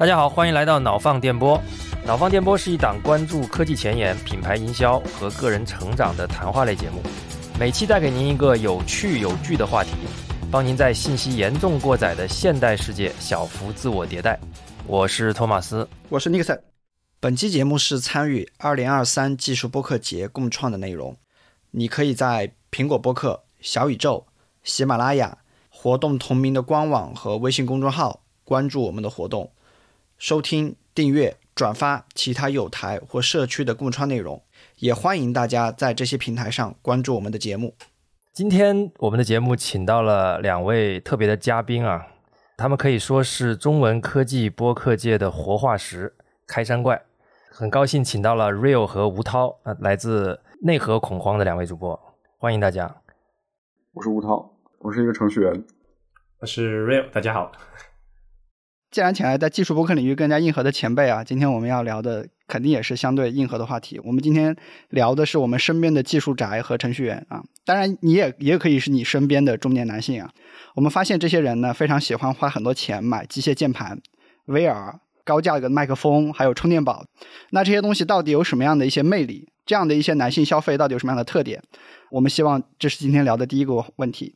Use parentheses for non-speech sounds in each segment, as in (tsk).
大家好，欢迎来到脑放电波。脑放电波是一档关注科技前沿、品牌营销和个人成长的谈话类节目，每期带给您一个有趣有据的话题，帮您在信息严重过载的现代世界小幅自我迭代。我是托马斯，我是尼克森。本期节目是参与二零二三技术播客节共创的内容，你可以在苹果播客、小宇宙、喜马拉雅活动同名的官网和微信公众号关注我们的活动。收听、订阅、转发其他有台或社区的共创内容，也欢迎大家在这些平台上关注我们的节目。今天我们的节目请到了两位特别的嘉宾啊，他们可以说是中文科技播客界的活化石、开山怪。很高兴请到了 Real 和吴涛啊，来自内核恐慌的两位主播，欢迎大家。我是吴涛，我是一个程序员。我是 Real，大家好。既然请来在技术播客领域更加硬核的前辈啊，今天我们要聊的肯定也是相对硬核的话题。我们今天聊的是我们身边的技术宅和程序员啊，当然你也也可以是你身边的中年男性啊。我们发现这些人呢，非常喜欢花很多钱买机械键盘、VR、高价格的麦克风，还有充电宝。那这些东西到底有什么样的一些魅力？这样的一些男性消费到底有什么样的特点？我们希望这是今天聊的第一个问题，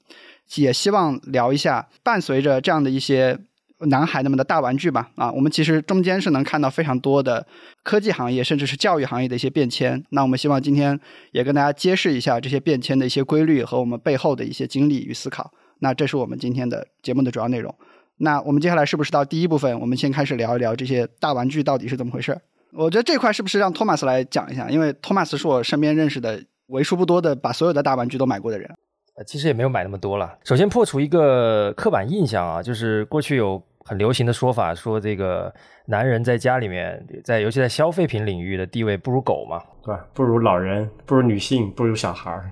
也希望聊一下伴随着这样的一些。男孩子们的大玩具吧，啊，我们其实中间是能看到非常多的科技行业，甚至是教育行业的一些变迁。那我们希望今天也跟大家揭示一下这些变迁的一些规律和我们背后的一些经历与思考。那这是我们今天的节目的主要内容。那我们接下来是不是到第一部分？我们先开始聊一聊这些大玩具到底是怎么回事？我觉得这块是不是让托马斯来讲一下？因为托马斯是我身边认识的为数不多的把所有的大玩具都买过的人。呃，其实也没有买那么多了。首先破除一个刻板印象啊，就是过去有。很流行的说法，说这个男人在家里面，在尤其在消费品领域的地位不如狗嘛，对吧？不如老人，不如女性，不如小孩儿。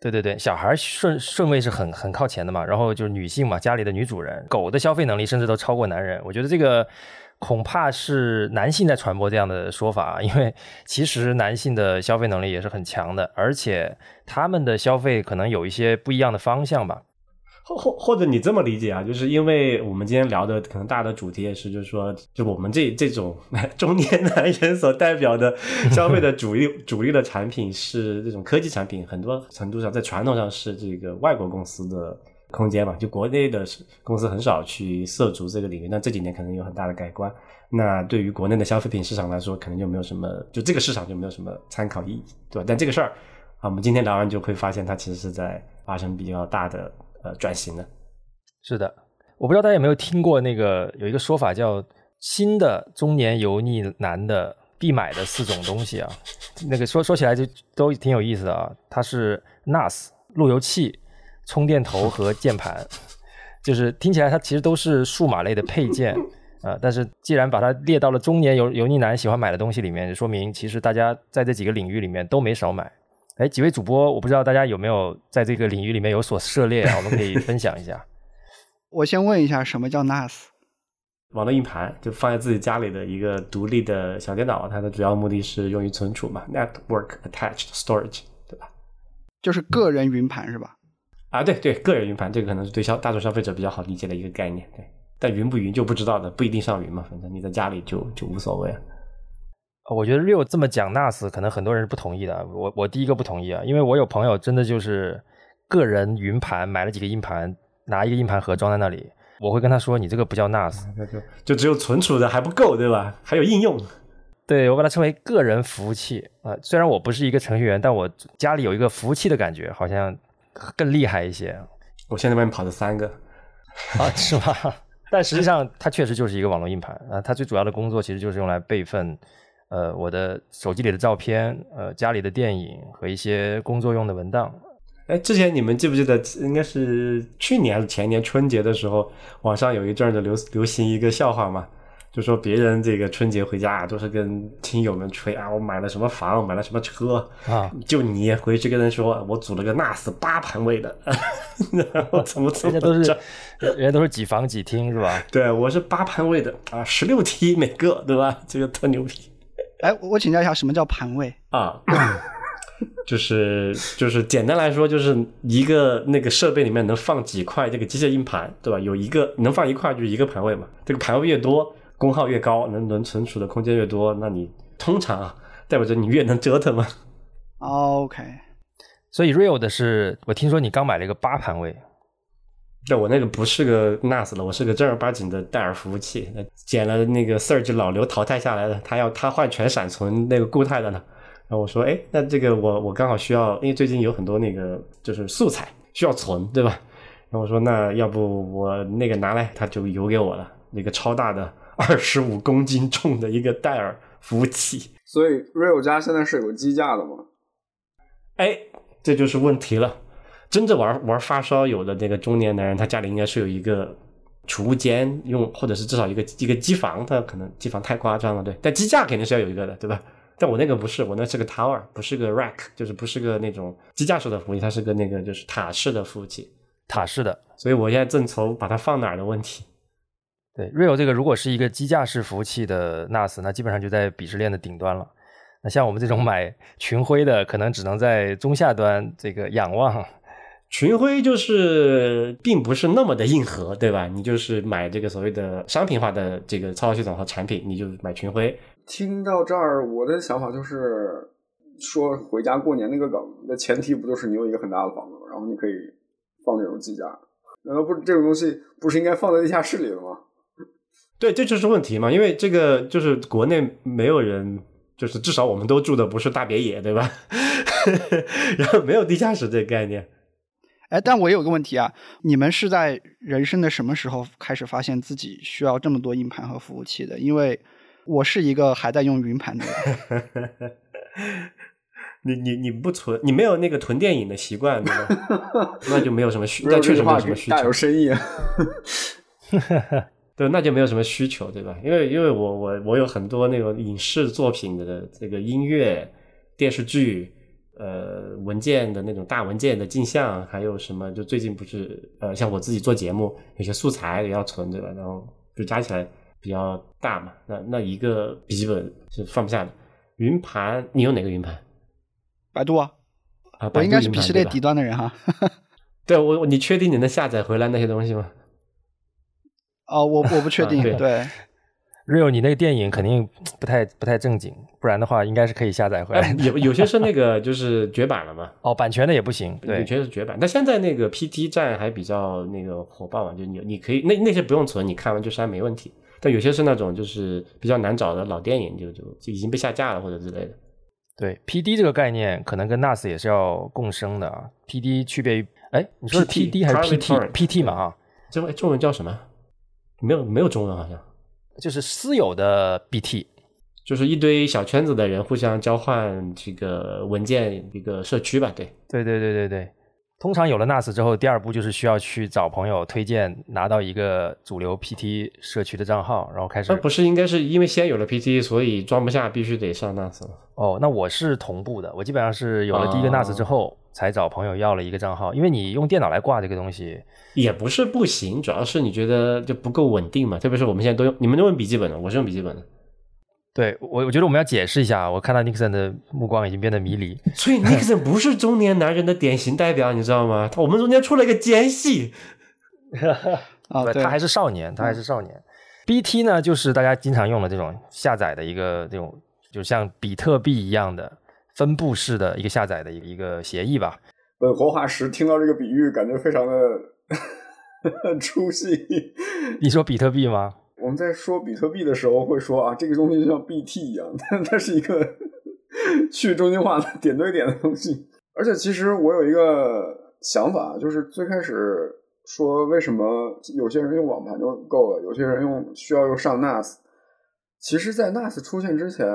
对对对，小孩顺顺位是很很靠前的嘛。然后就是女性嘛，家里的女主人，狗的消费能力甚至都超过男人。我觉得这个恐怕是男性在传播这样的说法，(laughs) 因为其实男性的消费能力也是很强的，而且他们的消费可能有一些不一样的方向吧。或或或者你这么理解啊，就是因为我们今天聊的可能大的主题也是，就是说，就我们这这种 (laughs) 中年男人所代表的消费的主力 (laughs) 主力的产品是这种科技产品，很多程度上在传统上是这个外国公司的空间嘛，就国内的公司很少去涉足这个领域。那这几年可能有很大的改观，那对于国内的消费品市场来说，可能就没有什么，就这个市场就没有什么参考意义，对吧？但这个事儿啊，我们今天聊完就会发现，它其实是在发生比较大的。呃，转型的，是的，我不知道大家有没有听过那个有一个说法叫“新的中年油腻男的必买的四种东西”啊，那个说说起来就都挺有意思的啊。它是 NAS、路由器、充电头 (laughs) 和键盘，就是听起来它其实都是数码类的配件啊。(laughs) 但是既然把它列到了中年油油腻男喜欢买的东西里面，就说明其实大家在这几个领域里面都没少买。哎，几位主播，我不知道大家有没有在这个领域里面有所涉猎啊？我们可以分享一下。(laughs) 我先问一下，什么叫 NAS？网络硬盘，就放在自己家里的一个独立的小电脑，它的主要目的是用于存储嘛，Network Attached Storage，对吧？就是个人云盘是吧？啊，对对，个人云盘，这个可能是对消大众消费者比较好理解的一个概念。对，但云不云就不知道的，不一定上云嘛，反正你在家里就就无所谓。我觉得 Real 这么讲 NAS，可能很多人是不同意的。我我第一个不同意啊，因为我有朋友真的就是个人云盘买了几个硬盘，拿一个硬盘盒装在那里，我会跟他说：“你这个不叫 NAS，(laughs) 就就只有存储的还不够，对吧？还有应用。”对我把它称为个人服务器啊。虽然我不是一个程序员，但我家里有一个服务器的感觉，好像更厉害一些。我现在外面跑着三个啊，是吗？(laughs) 但实际上它确实就是一个网络硬盘啊。它最主要的工作其实就是用来备份。呃，我的手机里的照片，呃，家里的电影和一些工作用的文档。哎，之前你们记不记得，应该是去年还是前年春节的时候，网上有一阵儿的流流行一个笑话嘛，就说别人这个春节回家啊，都是跟亲友们吹啊，我买了什么房，买了什么车啊，就你回去跟人说我组了个 NAS 八盘位的，(laughs) 然后怎么怎么，人家都是人家都是几房几厅是吧？(laughs) 对，我是八盘位的啊，十六 T 每个，对吧？这个特牛逼。哎，我请教一下，什么叫盘位啊？(coughs) 就是就是简单来说，就是一个那个设备里面能放几块这个机械硬盘，对吧？有一个能放一块就是一个盘位嘛。这个盘位越多，功耗越高，能能存储的空间越多，那你通常啊，代表着你越能折腾嘛。OK，所以 Real 的是，我听说你刚买了一个八盘位，对我那个不是个 NAS 了，我是个正儿八经的戴尔服务器，那捡了那个 Surge 老刘淘汰下来的，他要他换全闪存那个固态的呢。然后我说，哎，那这个我我刚好需要，因为最近有很多那个就是素材需要存，对吧？然后我说，那要不我那个拿来，他就邮给我了，那个超大的二十五公斤重的一个戴尔服务器。所以 Real 家现在是有机架的吗？哎，这就是问题了。真正玩玩发烧友的那个中年男人，他家里应该是有一个储物间，用或者是至少一个一个机房，他可能机房太夸张了，对，但机架肯定是要有一个的，对吧？但我那个不是，我那是个 tower，不是个 rack，就是不是个那种机架式的服务器，它是个那个就是塔式的服务器，塔式的。所以我现在正愁把它放哪儿的问题。对，Real 这个如果是一个机架式服务器的 NAS，那基本上就在鄙视链的顶端了。那像我们这种买群晖的，可能只能在中下端这个仰望。群晖就是并不是那么的硬核，对吧？你就是买这个所谓的商品化的这个操作系统和产品，你就买群晖。听到这儿，我的想法就是说回家过年那个梗，的前提不就是你有一个很大的房子，然后你可以放这种机架？难道不这种东西不是应该放在地下室里的吗？对，这就是问题嘛，因为这个就是国内没有人，就是至少我们都住的不是大别野，对吧？(laughs) 然后没有地下室这个概念。哎，但我有个问题啊，你们是在人生的什么时候开始发现自己需要这么多硬盘和服务器的？因为我是一个还在用云盘的人。(laughs) 你你你不存，你没有那个囤电影的习惯，对吧？(laughs) 那就没有什么需，那确实没有什么需求大有。深意啊！对，那就没有什么需求，对吧？因为因为我我我有很多那种影视作品的这个音乐、电视剧、呃文件的那种大文件的镜像，还有什么就最近不是呃像我自己做节目，有些素材也要存，对吧？然后就加起来比较大嘛，那那一个笔记本是放不下的。云盘，你用哪个云盘百度啊，啊？我百度应该是鄙视链底端的人哈。(laughs) 对我，我你确定你能下载回来那些东西吗？哦，我我不确定，啊对对 Real，你那个电影肯定不太不太正经，不然的话应该是可以下载回来哎，有有些是那个就是绝版了嘛，(laughs) 哦，版权的也不行。有对，些是绝版。但现在那个 PT 站还比较那个火爆嘛，就你你可以那那些不用存，你看完就删没问题。但有些是那种就是比较难找的老电影，就就就已经被下架了或者之类的。对，PD 这个概念可能跟 NAS 也是要共生的啊。PD 区别于，哎，你说是 PD 还是 PT？PT 嘛啊，这位中文叫什么？没有没有中文好像，就是私有的 BT。就是一堆小圈子的人互相交换这个文件一个社区吧，对。对对对对对，通常有了 NAS 之后，第二步就是需要去找朋友推荐，拿到一个主流 PT 社区的账号，然后开始那。不是应该是因为先有了 PT，所以装不下，必须得上 NAS 吗？哦，那我是同步的，我基本上是有了第一个哦 NAS 之后，才找朋友要了一个账号，因为你用电脑来挂这个东西，也不是不行，主要是你觉得就不够稳定嘛。特别是我们现在都用，你们都用笔记本的，我是用笔记本的。对我我觉得我们要解释一下，我看到 Nixon 的目光已经变得迷离。所以 Nixon 不是中年男人的典型代表，你知道吗？他我们中间出了一个奸细。(laughs) 啊，他还是少年，他还是少年。BT 呢，就是大家经常用的这种下载的一个这种，就像比特币一样的分布式的一个下载的一个一个协议吧。本活化石听到这个比喻，感觉非常的 (laughs) 出戏。你说比特币吗？我们在说比特币的时候会说啊，这个东西就像 BT 一样，但它是一个去中心化的点对点的东西。而且其实我有一个想法，就是最开始说为什么有些人用网盘就够了，有些人用需要用上 NAS。其实，在 NAS 出现之前，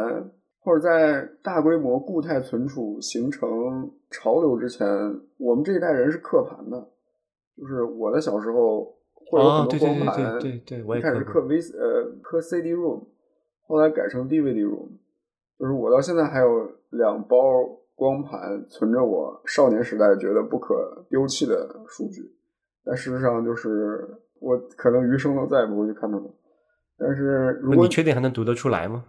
或者在大规模固态存储形成潮流之前，我们这一代人是刻盘的。就是我的小时候会有哦，很多光盘，对对对，我一开始刻 V 呃刻 CD ROM，后来改成 DVD ROM，就是我到现在还有两包光盘存着我少年时代觉得不可丢弃的数据，但事实上就是我可能余生都再也不会去看它们。但是如果你确定还能读得出来吗？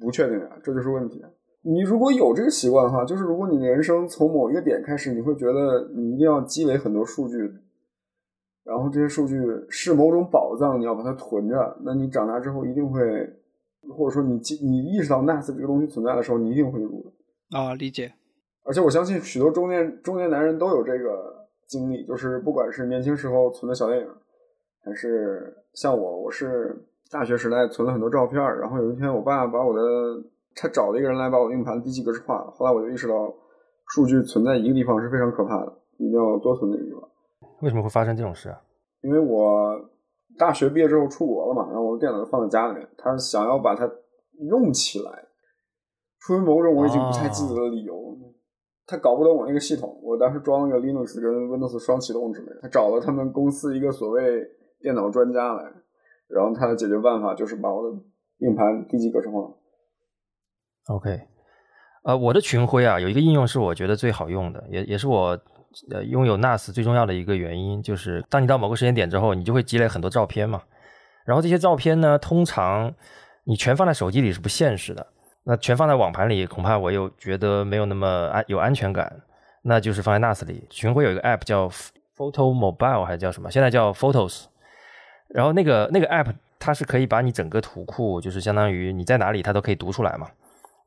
不确定啊，这就是问题啊。你如果有这个习惯的话，就是如果你的人生从某一个点开始，你会觉得你一定要积累很多数据，然后这些数据是某种宝藏，你要把它囤着，那你长大之后一定会，或者说你你意识到 NAS 这个东西存在的时候，你一定会入的。啊，理解。而且我相信许多中年中年男人都有这个经历，就是不管是年轻时候存的小电影，还是像我，我是大学时代存了很多照片，然后有一天我爸把我的他找了一个人来把我硬盘低级格式化了，后来我就意识到数据存在一个地方是非常可怕的，一定要多存那个地方。为什么会发生这种事啊？因为我大学毕业之后出国了嘛，然后我的电脑就放在家里面。他想要把它用起来，出于某种我已经不太记得的理由，他搞不懂我那个系统。我当时装了个 Linux 跟 Windows 双启动之类的。他找了他们公司一个所谓电脑专家来，然后他的解决办法就是把我的硬盘低级格式化。OK，呃，我的群晖啊，有一个应用是我觉得最好用的，也也是我。呃，拥有 NAS 最重要的一个原因就是，当你到某个时间点之后，你就会积累很多照片嘛。然后这些照片呢，通常你全放在手机里是不现实的。那全放在网盘里，恐怕我又觉得没有那么安有安全感。那就是放在 NAS 里。群晖有一个 App 叫 Photo Mobile 还是叫什么？现在叫 Photos。然后那个那个 App 它是可以把你整个图库，就是相当于你在哪里它都可以读出来嘛。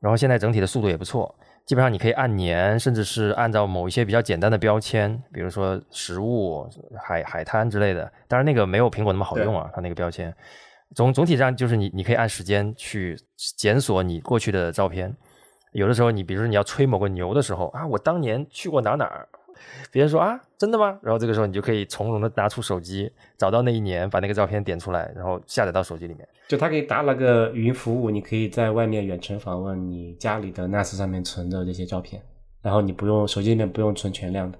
然后现在整体的速度也不错。基本上你可以按年，甚至是按照某一些比较简单的标签，比如说食物、海海滩之类的。当然那个没有苹果那么好用啊，它那个标签。总总体上就是你你可以按时间去检索你过去的照片。有的时候你比如说你要吹某个牛的时候啊，我当年去过哪哪儿。别人说啊，真的吗？然后这个时候你就可以从容的拿出手机，找到那一年，把那个照片点出来，然后下载到手机里面。就它可以搭那个语音服务，你可以在外面远程访问你家里的 NAS 上面存的这些照片，然后你不用手机里面不用存全量的。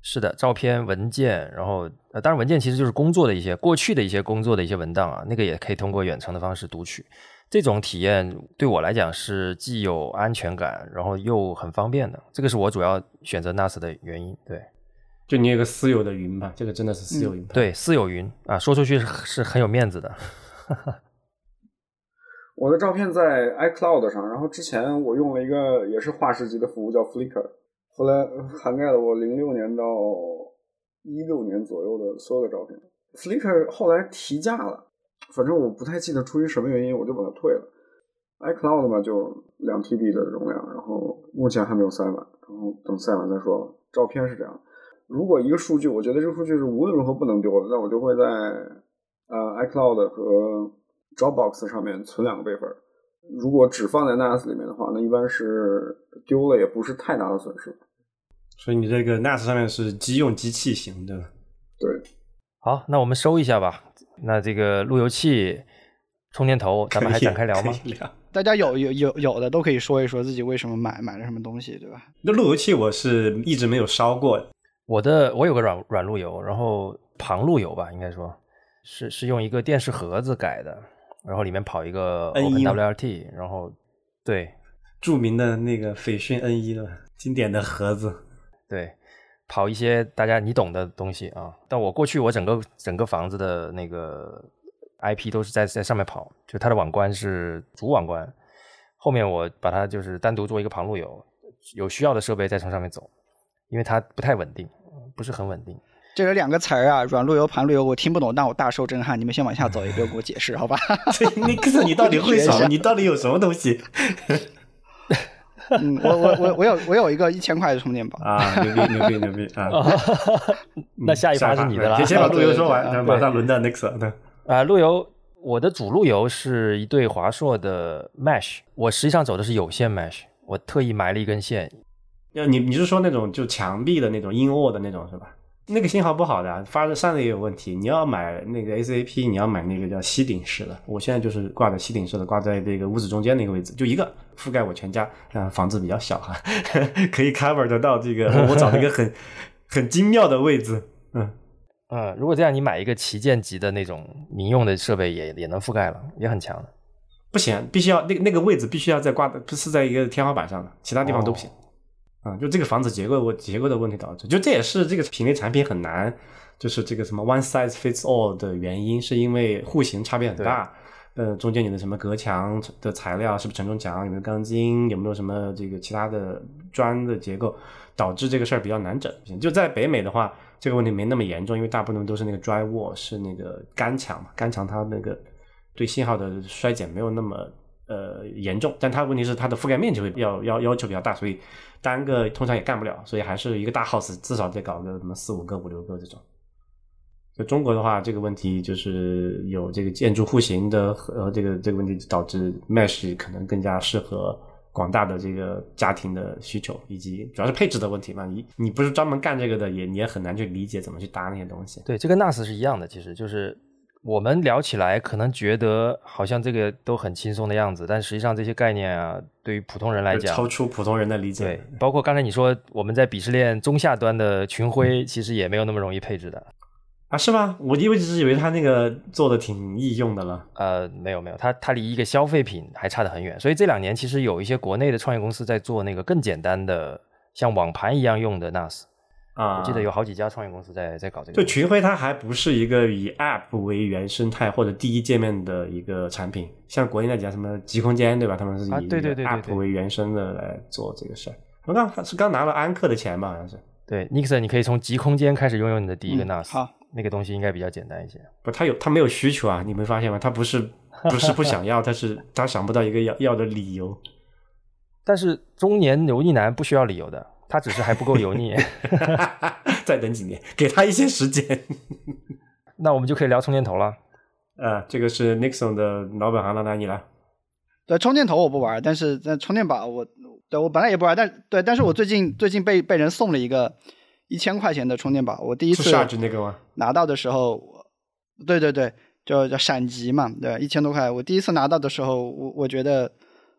是的，照片、文件，然后呃，当然文件其实就是工作的一些过去的一些工作的一些文档啊，那个也可以通过远程的方式读取。这种体验对我来讲是既有安全感，然后又很方便的。这个是我主要选择 NAS 的原因。对，就你有个私有的云吧，这个真的是私有云。对，私有云啊，说出去是是很有面子的。(laughs) 我的照片在 iCloud 上，然后之前我用了一个也是画师级的服务叫 Flickr，后来涵盖了我零六年到一六年左右的所有的照片。Flickr 后来提价了。反正我不太记得出于什么原因，我就把它退了。iCloud 嘛，就两 TB 的容量，然后目前还没有塞满，然后等塞满再说。照片是这样，如果一个数据，我觉得这个数据是无论如何不能丢的，那我就会在呃 iCloud 和 Dropbox 上面存两个备份。如果只放在 NAS 里面的话，那一般是丢了也不是太大的损失。所以你这个 NAS 上面是机用机器型的。对。好，那我们收一下吧。那这个路由器、充电头，咱们还展开聊吗？大家有有有有的都可以说一说自己为什么买买了什么东西，对吧？那路由器我是一直没有烧过。我的我有个软软路由，然后旁路由吧，应该说是是用一个电视盒子改的，然后里面跑一个 OpenWRT，然后对著名的那个斐讯 N 一的经典的盒子，对。跑一些大家你懂的东西啊，但我过去我整个整个房子的那个 IP 都是在在上面跑，就它的网关是主网关，后面我把它就是单独做一个旁路由，有需要的设备再从上面走，因为它不太稳定，不是很稳定。这有两个词儿啊，软路由、盘路由，我听不懂，但我大受震撼。你们先往下走，也不用给我解释，好吧？你可是你到底会什么？你到底有什么东西？(laughs) 嗯，我我我我有我有一个一千块的充电宝啊，牛逼牛逼牛逼啊！(laughs) 那下一把是你的了，先把路由说完，马上轮到 Next 对啊，路由，我的主路由是一对华硕的 Mesh，我实际上走的是有线 Mesh，我特意埋了一根线。要你你是说那种就墙壁的那种硬卧的那种是吧？那个信号不好的，发热散热也有问题。你要买那个 ACAP，你要买那个叫吸顶式的。我现在就是挂的吸顶式的，挂在这个屋子中间那个位置，就一个覆盖我全家。啊，房子比较小哈，(laughs) 可以 cover 得到这个。我找了一个很 (laughs) 很精妙的位置。嗯嗯，如果这样，你买一个旗舰级的那种民用的设备，也也能覆盖了，也很强。不行，必须要那个那个位置必须要在挂的，不是在一个天花板上的，其他地方都不行。啊，就这个房子结构我结构的问题导致，就这也是这个品类产品很难，就是这个什么 one size fits all 的原因，是因为户型差别很大。呃，中间你的什么隔墙的材料是不是承重墙，有没有钢筋，有没有什么这个其他的砖的结构，导致这个事儿比较难整。就在北美的话，这个问题没那么严重，因为大部分都是那个 dry wall，是那个干墙嘛，干墙它那个对信号的衰减没有那么呃严重，但它问题是它的覆盖面积会要要要求比较大，所以单个通常也干不了，所以还是一个大 house 至少得搞个什么四五个、五六个这种。就中国的话，这个问题就是有这个建筑户型的和这个这个问题，导致 mesh 可能更加适合广大的这个家庭的需求，以及主要是配置的问题嘛。你你不是专门干这个的，也你也很难去理解怎么去搭那些东西。对，这跟 NAS 是一样的，其实就是我们聊起来可能觉得好像这个都很轻松的样子，但实际上这些概念啊，对于普通人来讲，超出普通人的理解。对，包括刚才你说我们在鄙视链中下端的群晖，其实也没有那么容易配置的。啊，是吗？我一直以为他那个做的挺易用的了。呃，没有没有，它它离一个消费品还差得很远。所以这两年其实有一些国内的创业公司在做那个更简单的，像网盘一样用的 NAS。啊，我记得有好几家创业公司在在搞这个。就群晖它还不是一个以 App 为原生态或者第一界面的一个产品，像国内那几家什么极空间，对吧？他们是以 App 为原生的来做这个事儿。我刚是刚拿了安克的钱吧？好像是。对，Nixon，你可以从极空间开始拥有你的第一个 NAS。好。那个东西应该比较简单一些。不，他有他没有需求啊，你没发现吗？他不是不是不想要，他是他想不到一个要要的理由。(laughs) 但是中年油腻男不需要理由的，他只是还不够油腻。(laughs) 再等几年，给他一些时间。(laughs) 那我们就可以聊充电头了。呃，这个是 Nixon 的老本行了，那你来。对，充电头我不玩，但是在充电宝我对我本来也不玩，但对，但是我最近最近被被人送了一个。一千块钱的充电宝，我第一次拿到的时候，对对对，就叫闪级嘛，对，一千多块。我第一次拿到的时候，我我觉得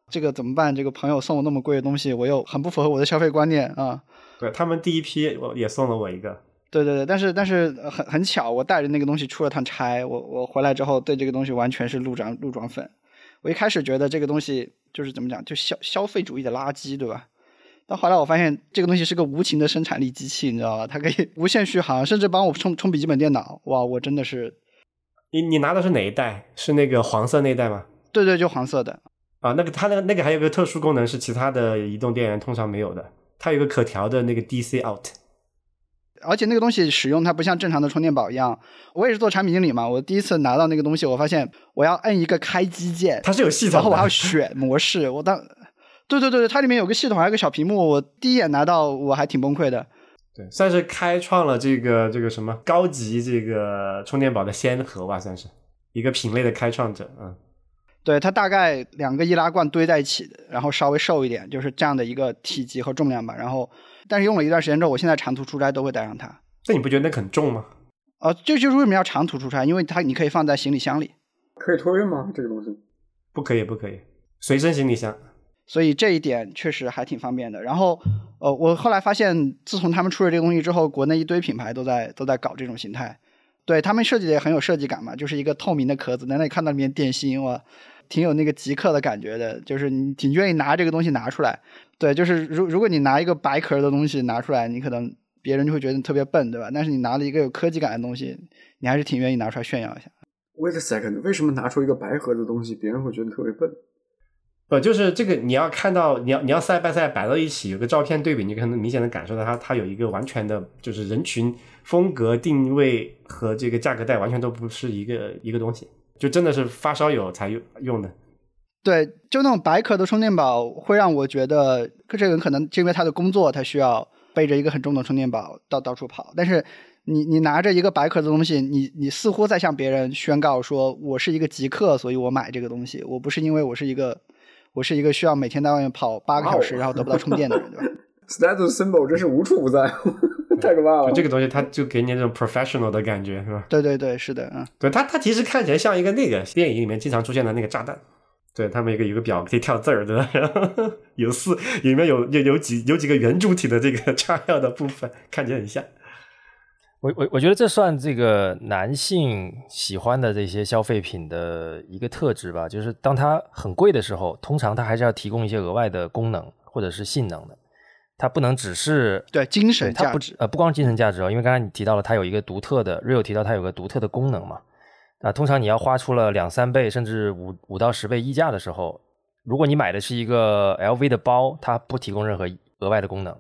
这个怎么办？这个朋友送我那么贵的东西，我又很不符合我的消费观念啊。对他们第一批我也送了我一个。对对对，但是但是很很巧，我带着那个东西出了趟差，我我回来之后对这个东西完全是路转路转粉。我一开始觉得这个东西就是怎么讲，就消消费主义的垃圾，对吧？但后来我发现这个东西是个无情的生产力机器，你知道吧？它可以无限续航，甚至帮我充充笔记本电脑。哇，我真的是……你你拿的是哪一代？是那个黄色那一代吗？对对，就黄色的。啊，那个它那个那个还有个特殊功能是其他的移动电源通常没有的，它有个可调的那个 DC out。而且那个东西使用它不像正常的充电宝一样，我也是做产品经理嘛。我第一次拿到那个东西，我发现我要摁一个开机键，它是有系统，然后我还要选模式，我当。对对对对，它里面有个系统，还有个小屏幕。我第一眼拿到，我还挺崩溃的。对，算是开创了这个这个什么高级这个充电宝的先河吧，算是一个品类的开创者。嗯，对，它大概两个易拉罐堆在一起的，然后稍微瘦一点，就是这样的一个体积和重量吧。然后，但是用了一段时间之后，我现在长途出差都会带上它。那你不觉得那很重吗？哦，这就是为什么要长途出差，因为它你可以放在行李箱里。可以托运吗？这个东西？不可以，不可以，随身行李箱。所以这一点确实还挺方便的。然后，呃，我后来发现，自从他们出了这个东西之后，国内一堆品牌都在都在搞这种形态。对他们设计的也很有设计感嘛，就是一个透明的壳子，难道你看到里面电芯，哇，挺有那个极客的感觉的。就是你挺愿意拿这个东西拿出来。对，就是如如果你拿一个白壳的东西拿出来，你可能别人就会觉得你特别笨，对吧？但是你拿了一个有科技感的东西，你还是挺愿意拿出来炫耀一下。Wait a second，为什么拿出一个白盒的东西，别人会觉得你特别笨？不，就是这个，你要看到，你要你要赛拜赛摆到一起，有个照片对比，你可能明显的感受到它，它有一个完全的，就是人群风格定位和这个价格带完全都不是一个一个东西，就真的是发烧友才用用的。对，就那种白壳的充电宝，会让我觉得，这个人可能是因为他的工作，他需要背着一个很重的充电宝到到处跑。但是你你拿着一个白壳的东西，你你似乎在向别人宣告说，我是一个极客，所以我买这个东西，我不是因为我是一个。我是一个需要每天在外面跑八个小时，然后得不到充电的人，对吧？(laughs) Status symbol 真是无处不在，(laughs) 太可怕了。这个东西，它就给你那种 professional 的感觉，是吧？对对对，是的，嗯。对它，它其实看起来像一个那个电影里面经常出现的那个炸弹。对他们一个有个表可以跳字儿，对吧？(laughs) 有四里面有有有几有几个圆柱体的这个炸药的部分，看起来很像。我我我觉得这算这个男性喜欢的这些消费品的一个特质吧，就是当它很贵的时候，通常它还是要提供一些额外的功能或者是性能的，它不能只是对精神价值，呃，不光精神价值哦，因为刚才你提到了它有一个独特的，Real 提到它有个独特的功能嘛，啊，通常你要花出了两三倍甚至五五到十倍溢价的时候，如果你买的是一个 LV 的包，它不提供任何额外的功能，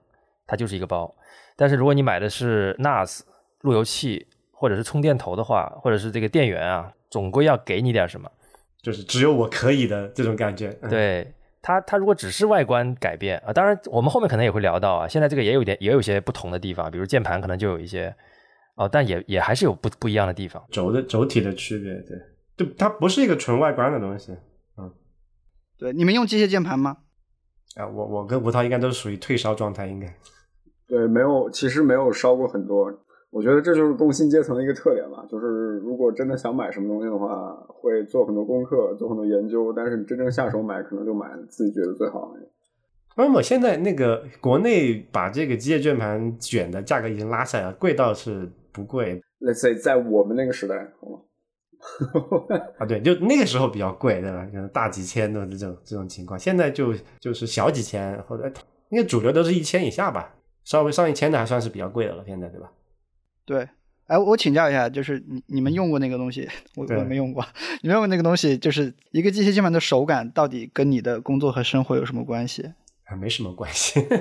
它就是一个包，但是如果你买的是 NAS。路由器或者是充电头的话，或者是这个电源啊，总归要给你点什么。就是只有我可以的这种感觉。嗯，对它，它如果只是外观改变啊，当然我们后面可能也会聊到啊，现在这个也有一点，也有些不同的地方，比如键盘可能就有一些哦，但也也还是有不不一样的地方。轴的轴体的区别，对，就它不是一个纯外观的东西。嗯对，你们用机械键盘吗？啊，我我跟吴涛应该都是属于退烧状态，应该。对，没有，其实没有烧过很多。我觉得这就是工薪阶层的一个特点吧，就是如果真的想买什么东西的话，会做很多功课，做很多研究，但是你真正下手买，可能就买自己觉得最好的那个。那么现在那个国内把这个机械键盘卷的价格已经拉下来了，贵倒是不贵 Let's say 在我们那个时代，好吗？(laughs) 啊，对，就那个时候比较贵，对吧？可能大几千的这种这种情况，现在就就是小几千或者应该主流都是一千以下吧，稍微上一千的还算是比较贵的了，现在对吧？对，哎，我请教一下，就是你你们用过那个东西，我我没用过。(laughs) 你们用过那个东西，就是一个机械键盘的手感，到底跟你的工作和生活有什么关系？啊，没什么关系。(laughs)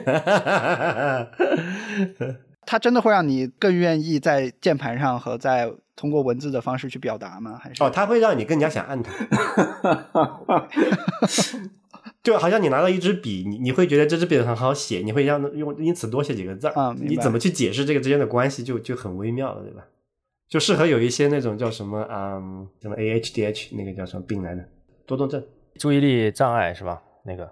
它真的会让你更愿意在键盘上和在通过文字的方式去表达吗？还是哦，它会让你更加想按它，(laughs) 就好像你拿到一支笔，你你会觉得这支笔很好写，你会让用因此多写几个字儿啊你怎么去解释这个之间的关系就就很微妙了，对吧？就适合有一些那种叫什么嗯什么 AHDH 那个叫什么病来的多动症。注意力障碍是吧？那个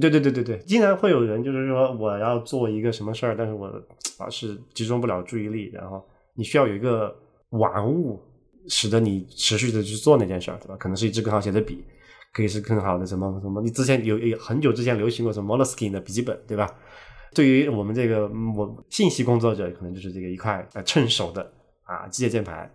对对对对对，经常会有人就是说我要做一个什么事儿，但是我老是集中不了注意力，然后你需要有一个玩物，使得你持续的去做那件事儿，对吧？可能是一支更好写的笔，可以是更好的什么什么，你之前有有很久之前流行过什么 Moleskine 的笔记本，对吧？对于我们这个嗯我信息工作者，可能就是这个一块呃趁手的啊机械键盘，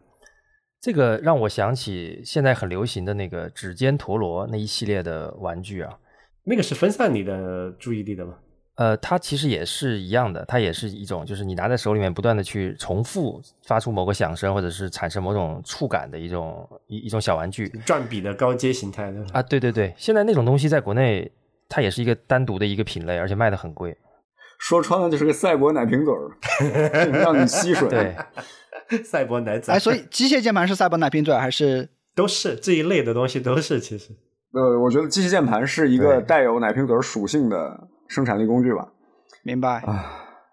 这个让我想起现在很流行的那个指尖陀螺那一系列的玩具啊，那个是分散你的注意力的嘛？呃，它其实也是一样的，它也是一种，就是你拿在手里面不断的去重复发出某个响声，或者是产生某种触感的一种一一种小玩具转笔的高阶形态的啊。对对对，现在那种东西在国内它也是一个单独的一个品类，而且卖的很贵。说穿了就是个赛博奶瓶嘴儿，让你吸水。(laughs) 对，(laughs) 赛博奶嘴，哎，所以机械键盘是赛博奶瓶嘴还是？(laughs) 都是这一类的东西都是其实。呃，我觉得机械键盘是一个带有奶瓶嘴属性的生产力工具吧。明白？啊，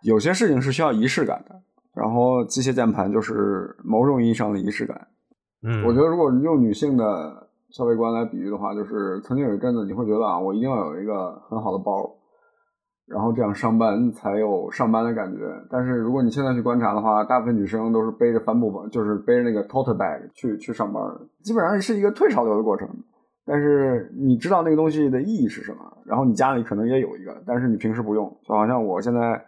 有些事情是需要仪式感的，然后机械键盘就是某种意义上的仪式感。嗯，我觉得如果用女性的消费观来比喻的话，就是曾经有一阵子你会觉得啊，我一定要有一个很好的包，然后这样上班才有上班的感觉。但是如果你现在去观察的话，大部分女生都是背着帆布包，就是背着那个 tote bag 去去上班的，基本上是一个退潮流的过程。但是你知道那个东西的意义是什么，然后你家里可能也有一个，但是你平时不用。就好像我现在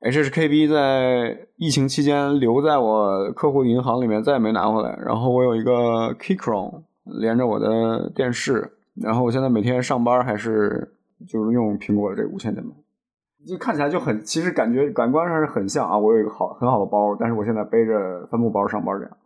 HHKB 在疫情期间留在我客户银行里面，再也没拿回来。然后我有一个 Keychron 连着我的电视，然后我现在每天上班还是就是用苹果的这个无线键盘，就看起来就很，其实感觉感官上是很像啊。我有一个好很好的包，但是我现在背着帆布包上班这样。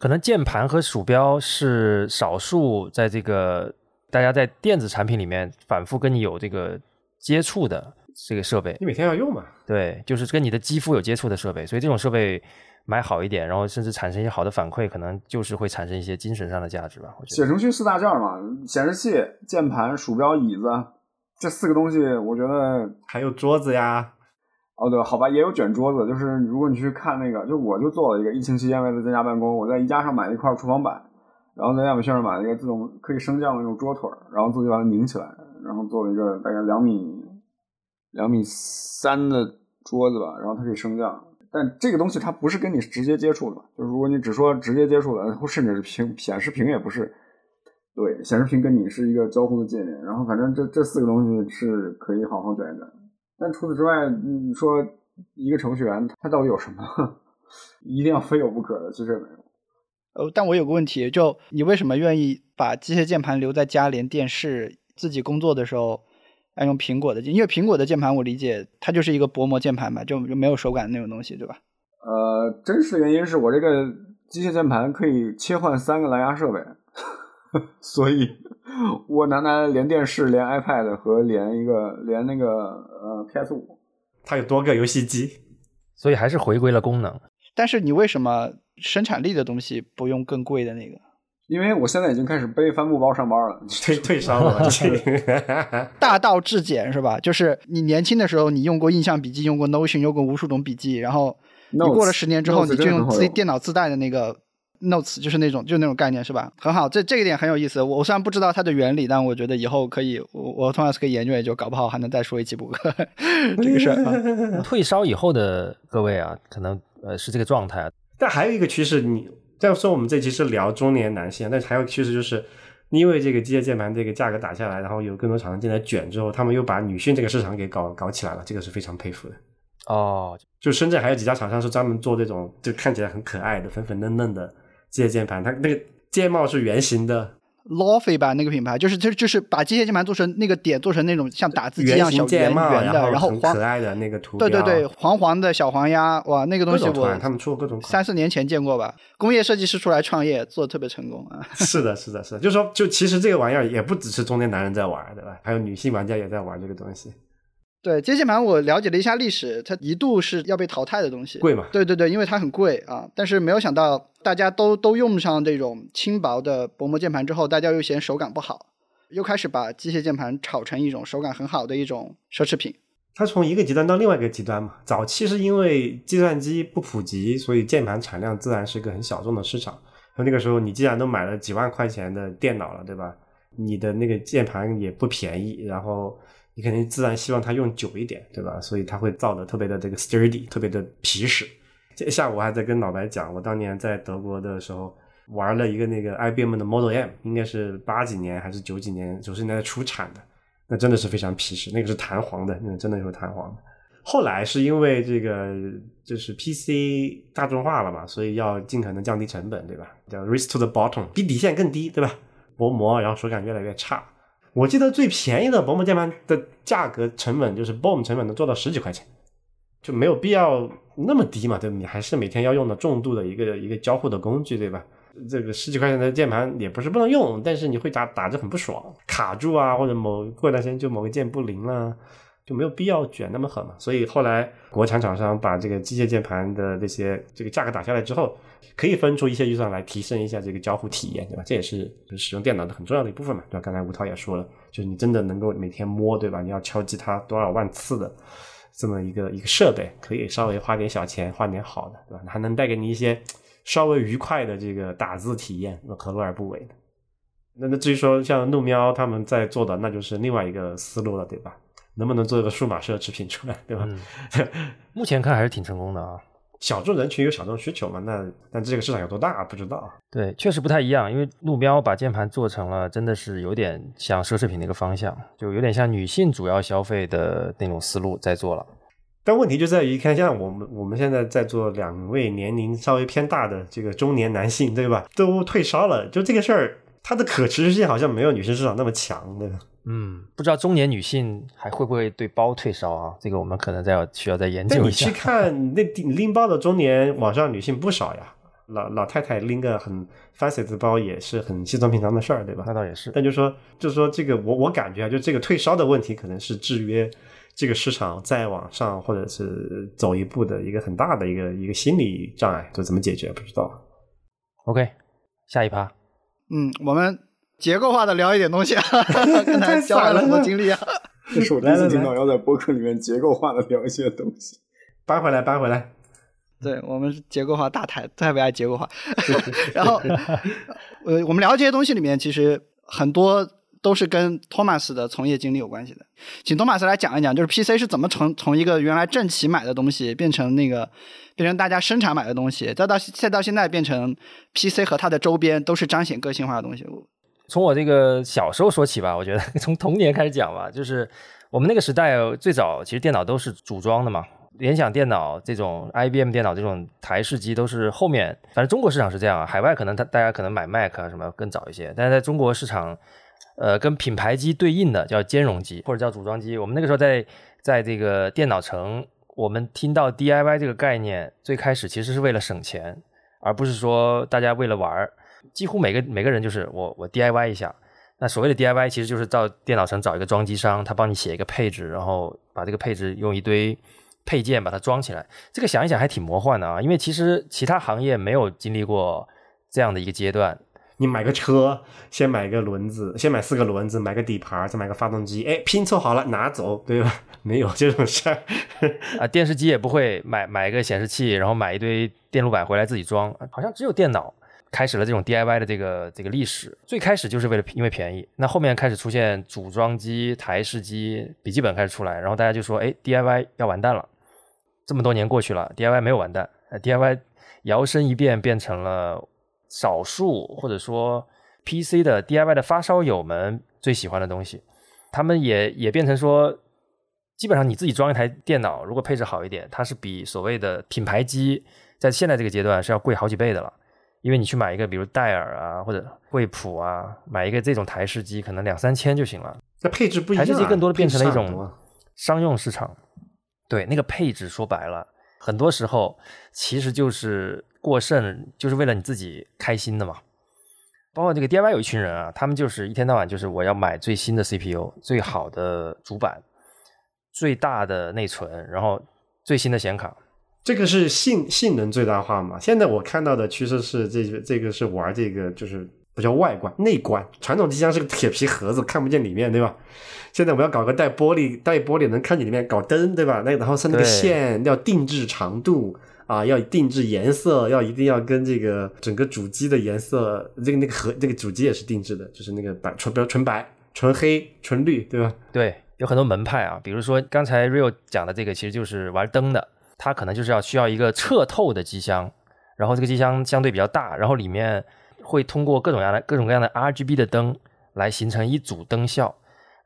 可能键盘和鼠标是少数在这个大家在电子产品里面反复跟你有这个接触的这个设备。你每天要用嘛？对，就是跟你的肌肤有接触的设备，所以这种设备买好一点，然后甚至产生一些好的反馈，可能就是会产生一些精神上的价值吧。我觉得。写程序四大件嘛，显示器、键盘、鼠标、椅子这四个东西，我觉得还有桌子呀，哦，对，好吧，也有卷桌子。就是如果你去看那个，就我就做了一个疫情期间为了在家办公，我在宜家上买了一块厨房板，然后在亚马逊上买了一个自动可以升降的那种桌腿，然后自己把它拧起来，然后做了一个大概两米两米三的桌子吧，然后它可以升降。但这个东西它不是跟你直接接触的，就是如果你只说直接接触的，或甚至是屏显示屏也不是。对，显示屏跟你是一个交互的界面，然后反正这这四个东西是可以好好卷一卷。但除此之外，你说一个程序员他到底有什么 (laughs) 一定要非有不可的？其实也没有。呃，但我有个问题，就你为什么愿意把机械键盘留在家连电视？自己工作的时候要用苹果的键，因为苹果的键盘我理解它就是一个薄膜键盘嘛，就就没有手感那种东西，对吧？呃，真实的原因是我这个机械键盘可以切换三个蓝牙设备，(laughs) 所以我拿来连电视、连 iPad 和连一个连那个呃 PS 五。它有多个游戏机，所以还是回归了功能。但是你为什么生产力的东西不用更贵的那个？因为我现在已经开始背帆布包上班了，退退烧了，(laughs) 大道至简是吧？就是你年轻的时候，你用过印象笔记，用过 Notion，用过无数种笔记，然后你过了十年之后，你就用自己电脑自带的那个 Notes，就是那种就那种概念是吧？很好，这这一点很有意思。我虽然不知道它的原理，但我觉得以后可以，我我同样是可以研究研究，搞不好还能再说一期补课 (laughs) 这个事儿。(laughs) 退烧以后的各位啊，可能呃是这个状态。但还有一个趋势，你。再说我们这期是聊中年男性，但是还有趋势就是，因为这个机械键盘这个价格打下来，然后有更多厂商进来卷之后，他们又把女性这个市场给搞搞起来了，这个是非常佩服的。哦，就深圳还有几家厂商是专门做这种就看起来很可爱的粉粉嫩嫩的机械键盘，它那个键帽是圆形的。Lofi 吧，那个品牌就是就就是把机械键盘做成那个点做成那种像打字机一样小圆圆的，然后很可爱的那个图对对对，黄黄的小黄鸭，哇，那个东西我他们出过各种三四年前见过吧？工业设计师出来创业做的特别成功啊！(laughs) 是的，是的，是的，就是说，就其实这个玩意儿也不只是中年男人在玩，对吧？还有女性玩家也在玩这个东西。对，机械键盘我了解了一下历史，它一度是要被淘汰的东西，贵嘛？对对对，因为它很贵啊，但是没有想到。大家都都用上这种轻薄的薄膜键盘之后，大家又嫌手感不好，又开始把机械键盘炒成一种手感很好的一种奢侈品。它从一个极端到另外一个极端嘛。早期是因为计算机不普及，所以键盘产量自然是一个很小众的市场。那个时候你既然都买了几万块钱的电脑了，对吧？你的那个键盘也不便宜，然后你肯定自然希望它用久一点，对吧？所以它会造的特别的这个 sturdy，特别的皮实。这下午还在跟老白讲，我当年在德国的时候玩了一个那个 IBM 的 Model M，应该是八几年还是九几年九十年代出产的，那真的是非常皮实，那个是弹簧的，那个真的有弹簧。后来是因为这个就是 PC 大众化了嘛，所以要尽可能降低成本，对吧？叫 r i s k to the bottom，比底线更低，对吧？薄膜，然后手感越来越差。我记得最便宜的薄膜键盘的价格成本就是 BOM 成本能做到十几块钱。就没有必要那么低嘛，对？你还是每天要用的重度的一个一个交互的工具，对吧？这个十几块钱的键盘也不是不能用，但是你会打打着很不爽，卡住啊，或者某过段时间就某个键不灵了，就没有必要卷那么狠嘛。所以后来国产厂商把这个机械键盘的这些这个价格打下来之后，可以分出一些预算来提升一下这个交互体验，对吧？这也是使用电脑的很重要的一部分嘛，对吧？刚才吴涛也说了，就是你真的能够每天摸，对吧？你要敲击它多少万次的。这么一个一个设备，可以稍微花点小钱换点好的，对吧？还能带给你一些稍微愉快的这个打字体验，那何乐而不为呢？那那至于说像怒喵他们在做的，那就是另外一个思路了，对吧？能不能做一个数码奢侈品出来，对吧？目前看还是挺成功的啊。小众人群有小众需求嘛？那但这个市场有多大不知道。对，确实不太一样，因为路标把键盘做成了，真的是有点像奢侈品那个方向，就有点像女性主要消费的那种思路在做了。但问题就在于，看像我们我们现在在做两位年龄稍微偏大的这个中年男性，对吧？都退烧了，就这个事儿，它的可持续性好像没有女性市场那么强，对吧？嗯，不知道中年女性还会不会对包退烧啊？这个我们可能再要需要再研究一下。你去看 (laughs) 那拎包的中年网上女性不少呀，老老太太拎个很 fancy 的包也是很稀松平常的事儿，对吧？那倒也是。但就说就说这个，我我感觉啊，就这个退烧的问题，可能是制约这个市场再往上或者是走一步的一个很大的一个一个心理障碍，就怎么解决不知道。OK，下一趴。嗯，我们。结构化的聊一点东西啊，(laughs) 刚才交换了很多经历啊。(laughs) 这是我第一次听到要在博客里面结构化的聊一些东西。搬回来，搬回来。对我们是结构化大台，特别爱结构化。(laughs) 然后，呃，我们聊这些东西里面，其实很多都是跟托马斯的从业经历有关系的。请托马斯来讲一讲，就是 PC 是怎么从从一个原来正企买的东西，变成那个变成大家生产买的东西，再到再到现在变成 PC 和它的周边都是彰显个性化的东西。从我这个小时候说起吧，我觉得 (laughs) 从童年开始讲吧，就是我们那个时代最早其实电脑都是组装的嘛，联想电脑这种 IBM 电脑这种台式机都是后面，反正中国市场是这样，海外可能他大家可能买 Mac 啊什么更早一些，但是在中国市场，呃，跟品牌机对应的叫兼容机或者叫组装机。我们那个时候在在这个电脑城，我们听到 DIY 这个概念，最开始其实是为了省钱，而不是说大家为了玩儿。几乎每个每个人就是我我 DIY 一下，那所谓的 DIY 其实就是到电脑城找一个装机商，他帮你写一个配置，然后把这个配置用一堆配件把它装起来。这个想一想还挺魔幻的啊，因为其实其他行业没有经历过这样的一个阶段。你买个车，先买个轮子，先买四个轮子，买个底盘，再买个发动机，哎，拼凑好了拿走，对吧？(laughs) 没有这种事儿啊。电视机也不会买买一个显示器，然后买一堆电路板回来自己装，好像只有电脑开始了这种 DIY 的这个这个历史。最开始就是为了因为便宜，那后面开始出现组装机、台式机、笔记本开始出来，然后大家就说，哎，DIY 要完蛋了。这么多年过去了，DIY 没有完蛋，DIY 摇身一变变成了。少数或者说 PC 的 DIY 的发烧友们最喜欢的东西，他们也也变成说，基本上你自己装一台电脑，如果配置好一点，它是比所谓的品牌机在现在这个阶段是要贵好几倍的了。因为你去买一个比如戴尔啊或者惠普啊，买一个这种台式机，可能两三千就行了。那配置不一样，台式机更多的变成了一种商用市场。对，那个配置说白了，很多时候其实就是。过剩就是为了你自己开心的嘛，包括这个 DIY 有一群人啊，他们就是一天到晚就是我要买最新的 CPU、最好的主板、最大的内存，然后最新的显卡。这个是性性能最大化嘛？现在我看到的趋势是这个这个是玩这个就是不叫外观内观，传统机箱是个铁皮盒子，看不见里面，对吧？现在我们要搞个带玻璃带玻璃能看见里面，搞灯，对吧？那然后是那个线要定制长度。啊，要定制颜色，要一定要跟这个整个主机的颜色，这个那个盒，那个主机也是定制的，就是那个白纯，比如纯白、纯黑、纯绿，对吧？对，有很多门派啊，比如说刚才 Rio 讲的这个，其实就是玩灯的，它可能就是要需要一个彻透的机箱，然后这个机箱相对比较大，然后里面会通过各种各样的各种各样的 RGB 的灯来形成一组灯效，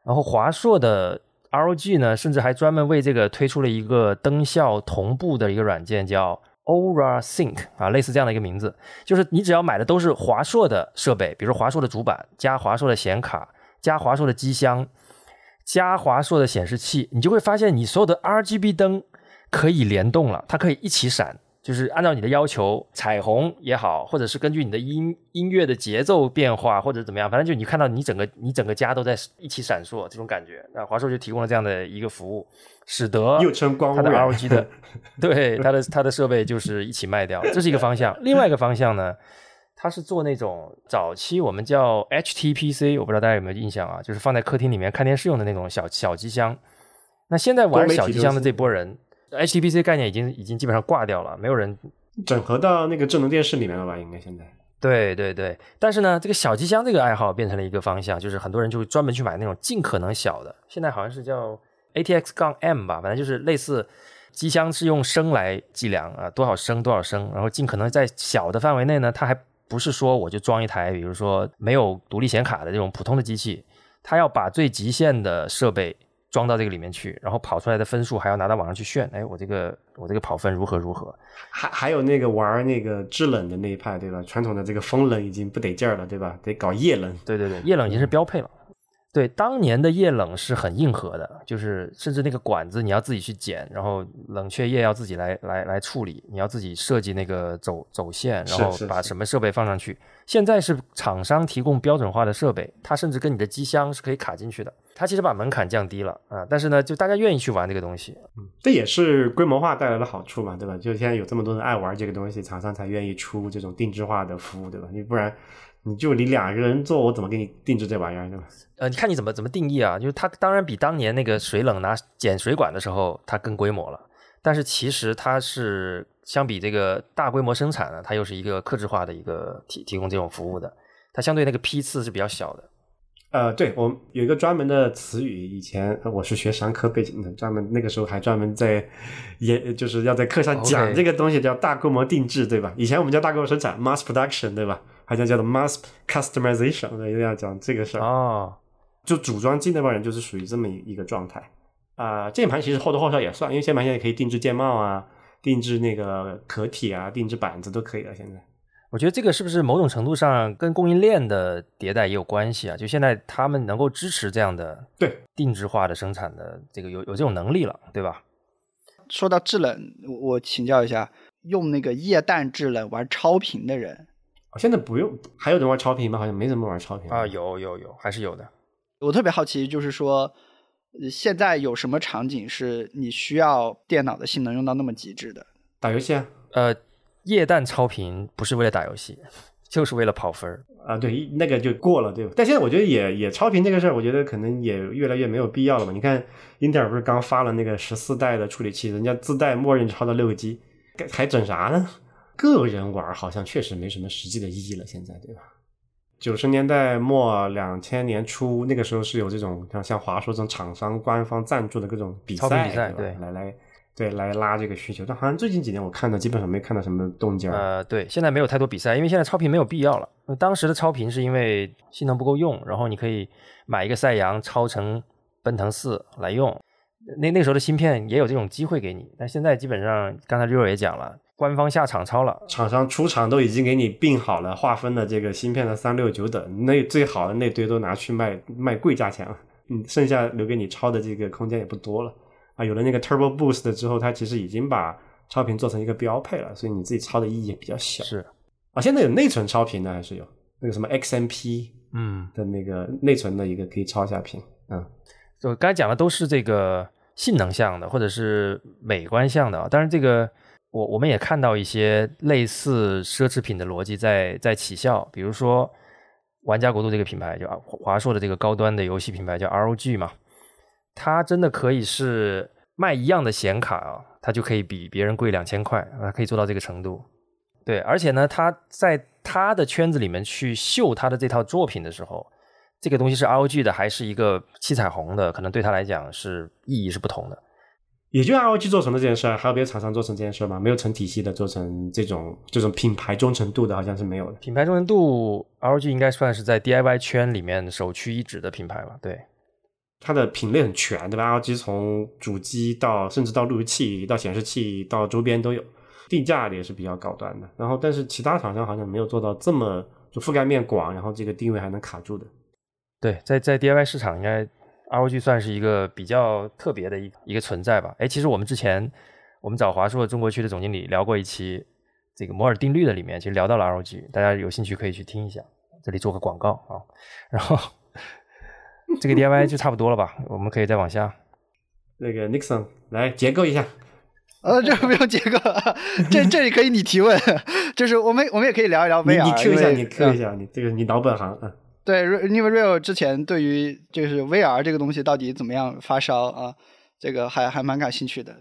然后华硕的。ROG 呢，甚至还专门为这个推出了一个灯效同步的一个软件，叫 Aura Sync 啊，类似这样的一个名字。就是你只要买的都是华硕的设备，比如华硕的主板加华硕的显卡加华硕的机箱加华硕的显示器，你就会发现你所有的 RGB 灯可以联动了，它可以一起闪。就是按照你的要求，彩虹也好，或者是根据你的音音乐的节奏变化，或者怎么样，反正就你看到你整个你整个家都在一起闪烁这种感觉。那华硕就提供了这样的一个服务，使得又称光它的 ROG 的 (laughs) 对它的它的设备就是一起卖掉，这是一个方向。(laughs) 另外一个方向呢，它是做那种早期我们叫 HTPC，我不知道大家有没有印象啊，就是放在客厅里面看电视用的那种小小机箱。那现在玩小机箱的这波人。HTPC 概念已经已经基本上挂掉了，没有人整合到那个智能电视里面了吧？应该现在。对对对，但是呢，这个小机箱这个爱好变成了一个方向，就是很多人就会专门去买那种尽可能小的。现在好像是叫 ATX 杠 M 吧，反正就是类似机箱是用升来计量啊，多少升多少升，然后尽可能在小的范围内呢，它还不是说我就装一台，比如说没有独立显卡的这种普通的机器，它要把最极限的设备。装到这个里面去，然后跑出来的分数还要拿到网上去炫。哎，我这个我这个跑分如何如何？还还有那个玩那个制冷的那一派，对吧？传统的这个风冷已经不得劲儿了，对吧？得搞液冷。对对对，液冷已经是标配了。对，当年的液冷是很硬核的，就是甚至那个管子你要自己去剪，然后冷却液要自己来来来处理，你要自己设计那个走走线，然后把什么设备放上去。现在是厂商提供标准化的设备，它甚至跟你的机箱是可以卡进去的。它其实把门槛降低了啊，但是呢，就大家愿意去玩这个东西，嗯，这也是规模化带来的好处嘛，对吧？就现在有这么多人爱玩这个东西，厂商才愿意出这种定制化的服务，对吧？你不然。你就你两个人做，我怎么给你定制这玩意儿，对吧？呃，你看你怎么怎么定义啊？就是它当然比当年那个水冷拿剪水管的时候它更规模了，但是其实它是相比这个大规模生产呢，它又是一个克制化的一个提提供这种服务的，它相对那个批次是比较小的。呃，对我有一个专门的词语，以前我是学商科背景的，专门那个时候还专门在也就是要在课上讲这个东西，叫大规模定制，对吧？以前我们叫大规模生产 （mass production），对吧？好像叫做 mass customization，一定要讲这个事儿哦。就组装机那帮人就是属于这么一个状态啊。键盘其实或多或少也算，因为键盘现在可以定制键帽啊，定制那个壳体啊，定制板子都可以了。现在我觉得这个是不是某种程度上跟供应链的迭代也有关系啊？就现在他们能够支持这样的对定制化的生产的这个有有这种能力了，对吧？说到制冷，我我请教一下，用那个液氮制冷玩超频的人。现在不用，还有人玩超频吗？好像没怎么玩超频啊。有有有，还是有的。我特别好奇，就是说，呃现在有什么场景是你需要电脑的性能用到那么极致的？打游戏啊，呃，液氮超频不是为了打游戏，就是为了跑分儿。啊，对，那个就过了，对吧？但现在我觉得也也超频这个事儿，我觉得可能也越来越没有必要了嘛。你看，英特尔不是刚发了那个十四代的处理器，人家自带默认超到六个 G，还还整啥呢？个人玩好像确实没什么实际的意义了，现在对吧？九十年代末、两千年初那个时候是有这种像像华硕这种厂商官方赞助的各种比赛，比赛对吧？对来来对来拉这个需求，但好像最近几年我看到基本上没看到什么动静儿。呃，对，现在没有太多比赛，因为现在超频没有必要了。那当时的超频是因为性能不够用，然后你可以买一个赛扬超成奔腾四来用。那那时候的芯片也有这种机会给你，但现在基本上，刚才 Rio 也讲了，官方下场超了，厂商出厂都已经给你并好了划分了这个芯片的三六九等，那最好的那堆都拿去卖卖贵价钱了，嗯，剩下留给你超的这个空间也不多了啊。有了那个 Turbo Boost 之后，它其实已经把超频做成一个标配了，所以你自己抄的意义也比较小是，啊。现在有内存超频的还是有那个什么 XMP 嗯，的那个内存的一个可以超一下频，嗯，就刚才讲的都是这个性能项的，或者是美观项的啊。当然，这个我我们也看到一些类似奢侈品的逻辑在在起效，比如说玩家国度这个品牌，就华硕的这个高端的游戏品牌叫 ROG 嘛，它真的可以是卖一样的显卡啊，它就可以比别人贵两千块，它可以做到这个程度。对，而且呢，他在他的圈子里面去秀他的这套作品的时候，这个东西是 ROG 的还是一个七彩虹的，可能对他来讲是意义是不同的。也就 ROG 做成了这件事儿，还有别的厂商做成这件事儿吗？没有成体系的做成这种这种品牌忠诚度的，好像是没有的。品牌忠诚度，ROG 应该算是在 DIY 圈里面首屈一指的品牌了。对，它的品类很全，对吧？ROG 从主机到甚至到路由器、到显示器到周边都有，定价也是比较高端的。然后，但是其他厂商好像没有做到这么就覆盖面广，然后这个定位还能卡住的。对，在在 DIY 市场，应该 ROG 算是一个比较特别的一一个存在吧。哎，其实我们之前我们找华硕中国区的总经理聊过一期这个摩尔定律的里面，其实聊到了 ROG，大家有兴趣可以去听一下。这里做个广告啊，然后这个 DIY 就差不多了吧？我们可以再往下。那个 Nixon 来结构一下，呃，这个 (laughs) 不用结构，这这里可以你提问，就是我们我们也可以聊一聊你 VR，你 Q 一下，你 Q 一下，你这个你老本行啊。对，因为 Real 之前对于就是 VR 这个东西到底怎么样发烧啊，这个还还蛮感兴趣的。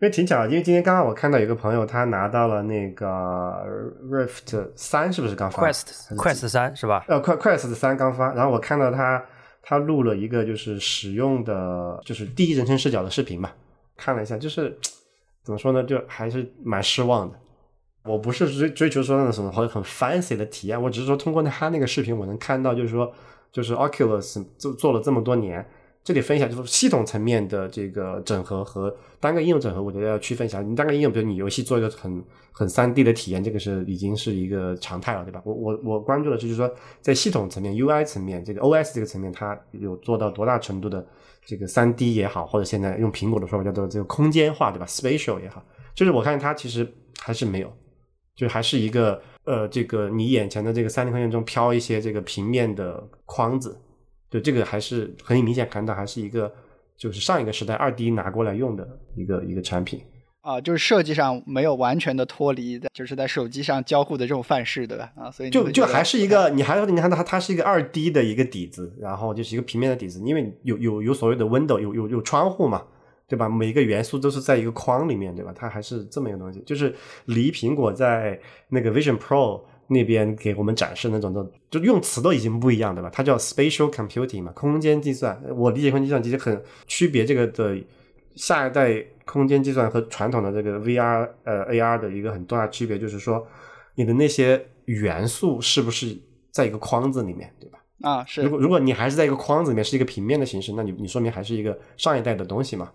因为挺巧的，因为今天刚刚我看到有个朋友他拿到了那个 Rift 三，是不是刚发 Quest Quest 三是吧？呃快 Quest 三刚发，然后我看到他他录了一个就是使用的就是第一人称视角的视频嘛，看了一下，就是 (tsk) 怎么说呢，就还是蛮失望的。我不是追追求说那种什么很很 fancy 的体验，我只是说通过他那个视频，我能看到就是说，就是 Oculus 做做了这么多年，这里分享就是系统层面的这个整合和单个应用整合，我觉得要区分一下。你单个应用，比如你游戏做一个很很三 D 的体验，这个是已经是一个常态了，对吧？我我我关注的是就是说，在系统层面 UI 层面，这个 OS 这个层面，它有做到多大程度的这个三 D 也好，或者现在用苹果的说法叫做这个空间化，对吧？Spatial 也好，就是我看它其实还是没有。就还是一个呃，这个你眼前的这个三 D 空间中飘一些这个平面的框子，对这个还是很明显看到还是一个就是上一个时代二 D 拿过来用的一个一个产品。啊，就是设计上没有完全的脱离，就是在手机上交互的这种范式，对吧？啊，所以就就还是一个，你还你看到它它是一个二 D 的一个底子，然后就是一个平面的底子，因为有有有所谓的 window 有有有窗户嘛，对吧？每一个元素都是在一个框里面，对吧？它还是这么一个东西，就是离苹果在那个 Vision Pro 那边给我们展示那种的，就用词都已经不一样，对吧？它叫 spatial computing 嘛，空间计算。我理解空间计算其实很区别这个的下一代空间计算和传统的这个 VR 呃 AR 的一个很大的区别，就是说你的那些元素是不是在一个框子里面，对吧？啊，是如果如果你还是在一个框子里面，是一个平面的形式，那你你说明还是一个上一代的东西嘛。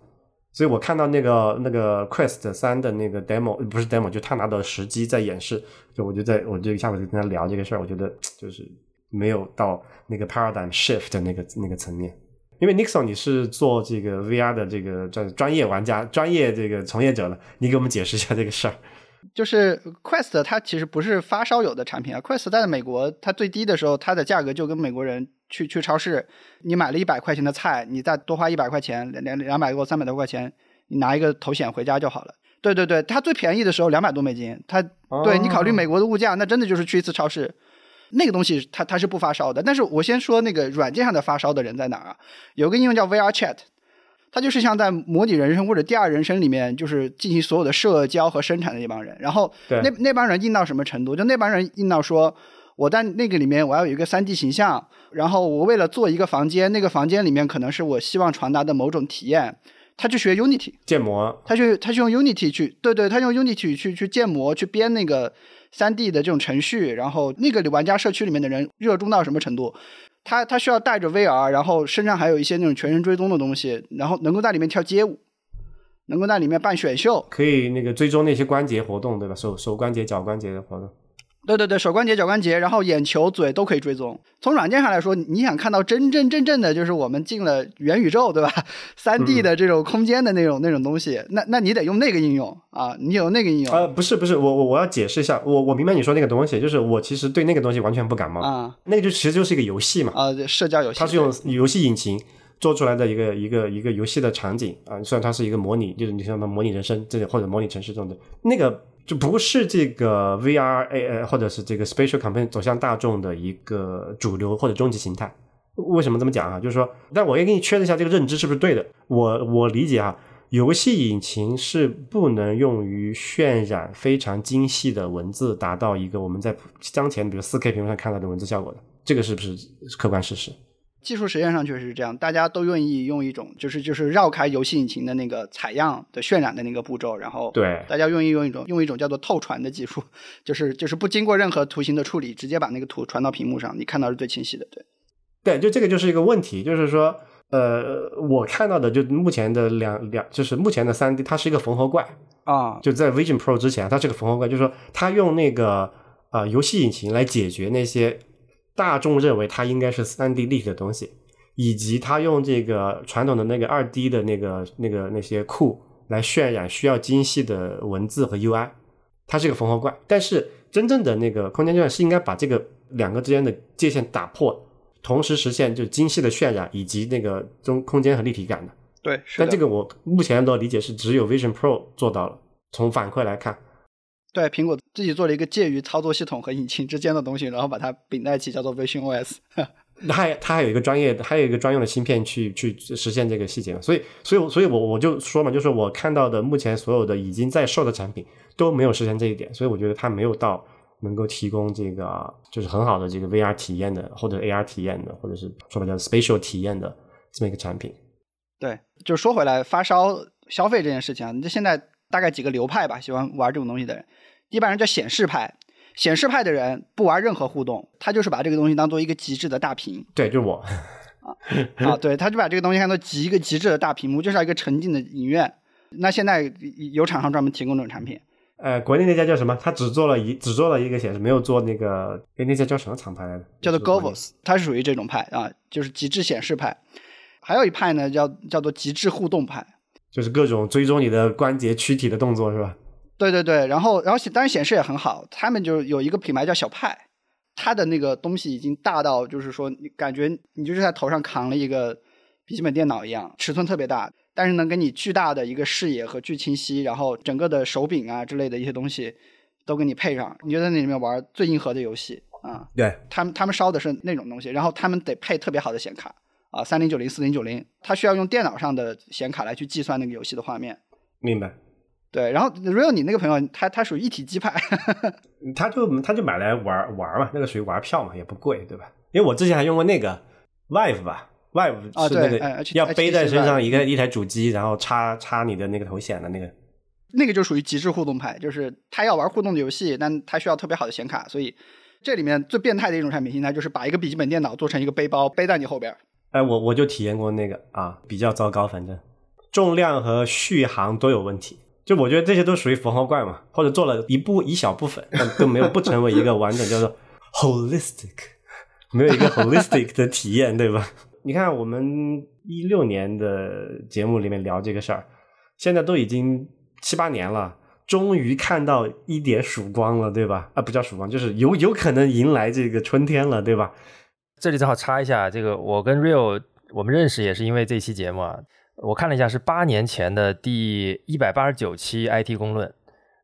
所以我看到那个那个 Quest 三的那个 demo 不是 demo，就他拿到实机在演示，就我就在我就下午就跟他聊这个事儿，我觉得 (tsk) 就是没有到那个 paradigm shift 那个那个层面。因为 Nixon 你是做这个 VR 的这个专专业玩家、专业这个从业者了，你给我们解释一下这个事儿。就是 Quest 它其实不是发烧友的产品啊，Quest 在美国它最低的时候，它的价格就跟美国人去去超市，你买了一百块钱的菜，你再多花一百块钱，两两两百多、三百多块钱，你拿一个头显回家就好了。对对对，它最便宜的时候两百多美金，它对你考虑美国的物价，那真的就是去一次超市。那个东西它它是不发烧的，但是我先说那个软件上的发烧的人在哪儿啊？有个应用叫 VR Chat，它就是像在模拟人生或者第二人生里面，就是进行所有的社交和生产的那帮人。然后那那帮人硬到什么程度？就那帮人硬到说，我在那个里面我要有一个三 D 形象，然后我为了做一个房间，那个房间里面可能是我希望传达的某种体验，他去学 Unity，建模，他去他去用 Unity 去，对对，他用 Unity 去去建模，去编那个三 D 的这种程序，然后那个玩家社区里面的人热衷到什么程度？他他需要带着 VR，然后身上还有一些那种全身追踪的东西，然后能够在里面跳街舞，能够在里面办选秀，可以那个追踪那些关节活动，对吧？手手关节、脚关节的活动。对对对，手关节、脚关节，然后眼球、嘴都可以追踪。从软件上来说，你想看到真真正正的，就是我们进了元宇宙，对吧？三 D 的这种空间的那种那种东西，那那你得用那个应用啊，你有那个应用呃，不是不是，我我我要解释一下，我我明白你说那个东西，就是我其实对那个东西完全不感冒，啊那个就其实就是一个游戏嘛，啊，社交游戏，它是用游戏引擎做出来的一个一个一个游戏的场景啊，虽然它是一个模拟，就是你像它模拟人生这种或者模拟城市这种的，那个就不是这个 VR A 呃或者是这个 spatial computing 走向大众的一个主流或者终极形态。为什么这么讲啊？就是说，但我也给你确认一下这个认知是不是对的。我我理解啊，游戏引擎是不能用于渲染非常精细的文字，达到一个我们在当前比如 4K 屏幕上看到的文字效果的。这个是不是客观事实？技术实验上确实是这样，大家都愿意用一种就是就是绕开游戏引擎的那个采样的渲染的那个步骤，然后对大家愿意用一种用一种叫做透传的技术，就是就是不经过任何图形的处理，直接把那个图传到屏幕上，你看到是最清晰的。对，对，就这个就是一个问题，就是说，呃，我看到的就目前的两两，就是目前的三 D，它是一个缝合怪，啊，就在 Vision Pro 之前，它是个缝合怪，就是说它用那个啊、呃游戏引擎来解决那些大众认为它应该是三 D 立体的东西，以及它用这个传统的那个二 D 的那个那个那些库来渲染需要精细的文字和 UI，它是个缝合怪。但是真正的那个空间计算是应该把这个两个之间的界限打破，同时实现就精细的渲染以及那个中空间和立体感的。对，是的但这个我目前的理解是只有 Vision Pro 做到了。从反馈来看，对苹果自己做了一个介于操作系统和引擎之间的东西，然后把它并在一起，叫做 Vision OS。(laughs) 它还它还有一个专业的，还有一个专用的芯片去去实现这个细节嘛。所以，所以，所以我我就说嘛，就是我看到的目前所有的已经在售的产品都没有实现这一点，所以我觉得它没有到能够提供这个就是很好的这个 VR 体验的，或者 AR 体验的，或者是说白叫 spatial 体验的这么一个产品。对，就说回来，发烧消费这件事情啊，你这现在大概几个流派吧，喜欢玩这种东西的人，一般人叫显示派，显示派的人不玩任何互动，他就是把这个东西当做一个极致的大屏对，就是我。啊，对，他就把这个东西看作极一个极致的大屏幕，就是一个沉浸的影院。那现在有厂商专门提供这种产品，呃，国内那家叫什么？他只做了一只做了一个显示，没有做那个，哎，那家叫什么厂牌来着？叫做 Govos，它是属于这种派啊，就是极致显示派。还有一派呢，叫叫做极致互动派。就是各种追踪你的关节躯体的动作是吧？对对对，然后然后显当然显示也很好，他们就有一个品牌叫小派，它的那个东西已经大到就是说你感觉你就是在头上扛了一个笔记本电脑一样，尺寸特别大，但是能给你巨大的一个视野和巨清晰，然后整个的手柄啊之类的一些东西都给你配上，你就在那里面玩最硬核的游戏啊。对，他们他们烧的是那种东西，然后他们得配特别好的显卡啊，三零九零、四零九零，它需要用电脑上的显卡来去计算那个游戏的画面。明白。对，然后 real 你那个朋友，他他属于一体机派，(laughs) 他就他就买来玩玩嘛，那个属于玩票嘛，也不贵，对吧？因为我之前还用过那个 Vive 吧，Vive 啊是那个要背在身上一个一台主机，然后插插你的那个头显的那个。那个就属于极致互动派，就是他要玩互动的游戏，但他需要特别好的显卡，所以这里面最变态的一种产品形态就是把一个笔记本电脑做成一个背包，背在你后边儿。哎，我我就体验过那个啊，比较糟糕，反正重量和续航都有问题。就我觉得这些都属于符号怪嘛，或者做了一部一小部分，但都没有不成为一个完整叫做 (laughs) holistic，(laughs) 没有一个 holistic 的体验，对吧？(laughs) 你看我们一六年的节目里面聊这个事儿，现在都已经七八年了，终于看到一点曙光了，对吧？啊，不叫曙光，就是有有可能迎来这个春天了，对吧？这里正好插一下，这个我跟 Real 我们认识也是因为这期节目啊。我看了一下，是八年前的第一百八十九期 IT 公论，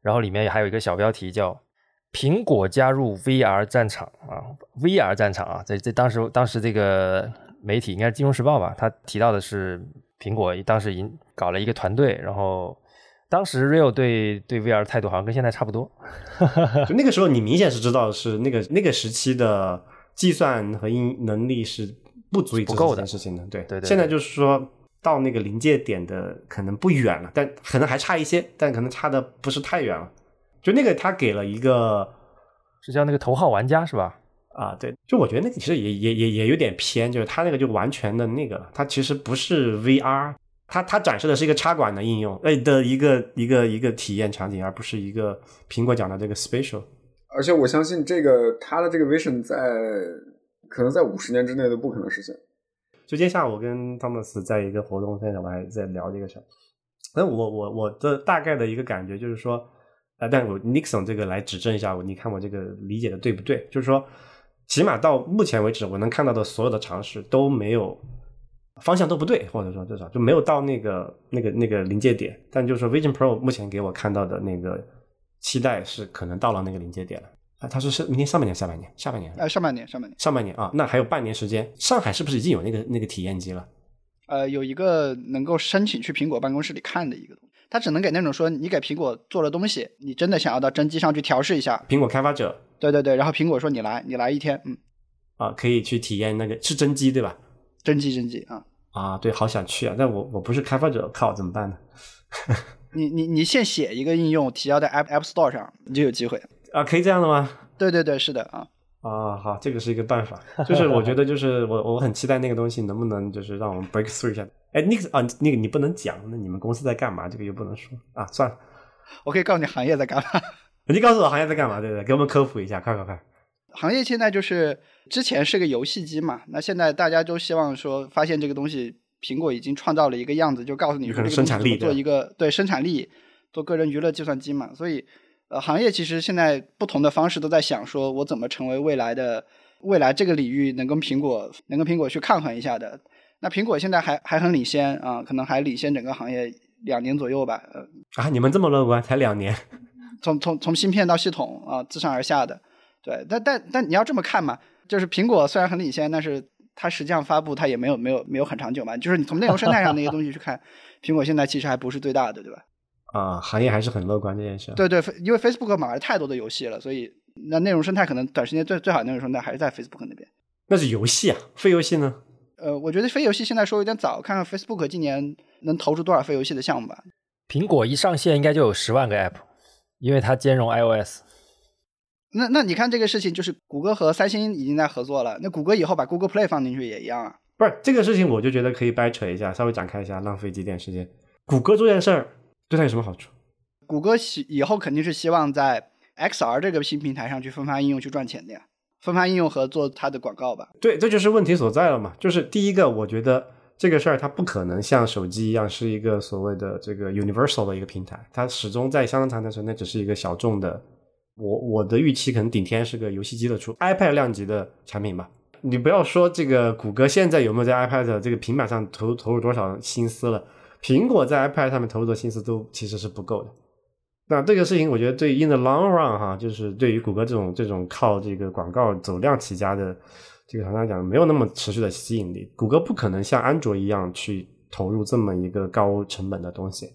然后里面还有一个小标题叫“苹果加入 VR 战场”啊，VR 战场啊，这这当时当时这个媒体应该是《金融时报》吧，他提到的是苹果当时已经搞了一个团队，然后当时 Real 对对 VR 态度好像跟现在差不多，(laughs) 就那个时候你明显是知道是那个那个时期的计算和应能力是不足以不够的事情的，对对对，现在就是说。到那个临界点的可能不远了，但可能还差一些，但可能差的不是太远了。就那个他给了一个，是叫那个头号玩家是吧？啊，对，就我觉得那个其实也也也也有点偏，就是他那个就完全的那个，他其实不是 VR，他他展示的是一个插管的应用，哎的一个一个一个体验场景，而不是一个苹果讲的这个 spatial。而且我相信这个他的这个 vision 在可能在五十年之内都不可能实现。就今天下午我跟汤姆斯在一个活动现场，我还在聊这个事儿。那我我我的大概的一个感觉就是说，啊，但我 Nixon 这个来指正一下，你看我这个理解的对不对？就是说，起码到目前为止，我能看到的所有的尝试都没有方向都不对，或者说至少就没有到那个那个那个临界点。但就是说，Vision Pro 目前给我看到的那个期待是可能到了那个临界点了。啊，他说是明年上半年、下半年、下半年？呃，上半年、上半年、上半年啊，那还有半年时间。上海是不是已经有那个那个体验机了？呃，有一个能够申请去苹果办公室里看的一个东西，他只能给那种说你给苹果做了东西，你真的想要到真机上去调试一下。苹果开发者，对对对，然后苹果说你来，你来一天，嗯，啊，可以去体验那个是真机对吧？真机真机啊啊，对，好想去啊，但我我不是开发者，靠，怎么办呢？你你你现写一个应用提交在 App App Store 上，你就有机会。啊，可以这样的吗？对对对，是的啊。啊，好，这个是一个办法。就是我觉得，就是我我很期待那个东西能不能就是让我们 break through 一下。哎，那个啊，那个你不能讲，那你们公司在干嘛？这个又不能说啊，算了。我可以告诉你行业在干嘛。(laughs) 你告诉我行业在干嘛？对不对？给我们科普一下，快快快。行业现在就是之前是个游戏机嘛，那现在大家都希望说，发现这个东西，苹果已经创造了一个样子，就告诉你说这个生产力做一个对生产力做个人娱乐计算机嘛，所以。呃，行业其实现在不同的方式都在想，说我怎么成为未来的未来这个领域能跟苹果能跟苹果去抗衡一下的。那苹果现在还还很领先啊，可能还领先整个行业两年左右吧。呃啊，你们这么乐观，才两年？(laughs) 从从从芯片到系统啊，自上而下的。对，但但但你要这么看嘛，就是苹果虽然很领先，但是它实际上发布它也没有没有没有很长久嘛。就是你从内容生态上那些东西去看，苹果现在其实还不是最大的，对吧？啊，行业还是很乐观这件事。对对，因为 Facebook 买了太多的游戏了，所以那内容生态可能短时间最最好的内容生态还是在 Facebook 那边。那是游戏啊，非游戏呢？呃，我觉得非游戏现在说有点早，看看 Facebook 今年能投出多少非游戏的项目吧。苹果一上线应该就有十万个 App，因为它兼容 iOS。那那你看这个事情，就是谷歌和三星已经在合作了，那谷歌以后把 Google Play 放进去也一样啊。不是这个事情，我就觉得可以掰扯一下，稍微展开一下，浪费几点时间。谷歌做件事儿。对他有什么好处？谷歌希以后肯定是希望在 XR 这个新平台上去分发应用去赚钱的呀，分发应用和做它的广告吧。对，这就是问题所在了嘛。就是第一个，我觉得这个事儿它不可能像手机一样是一个所谓的这个 universal 的一个平台，它始终在相当长的时间内只是一个小众的。我我的预期可能顶天是个游戏机的出 iPad 量级的产品吧。你不要说这个谷歌现在有没有在 iPad 这个平板上投投入多少心思了。苹果在 iPad 上面投入的心思都其实是不够的。那这个事情，我觉得对 in the long run 哈，就是对于谷歌这种这种靠这个广告走量起家的这个厂商讲，没有那么持续的吸引力。谷歌不可能像安卓一样去投入这么一个高成本的东西。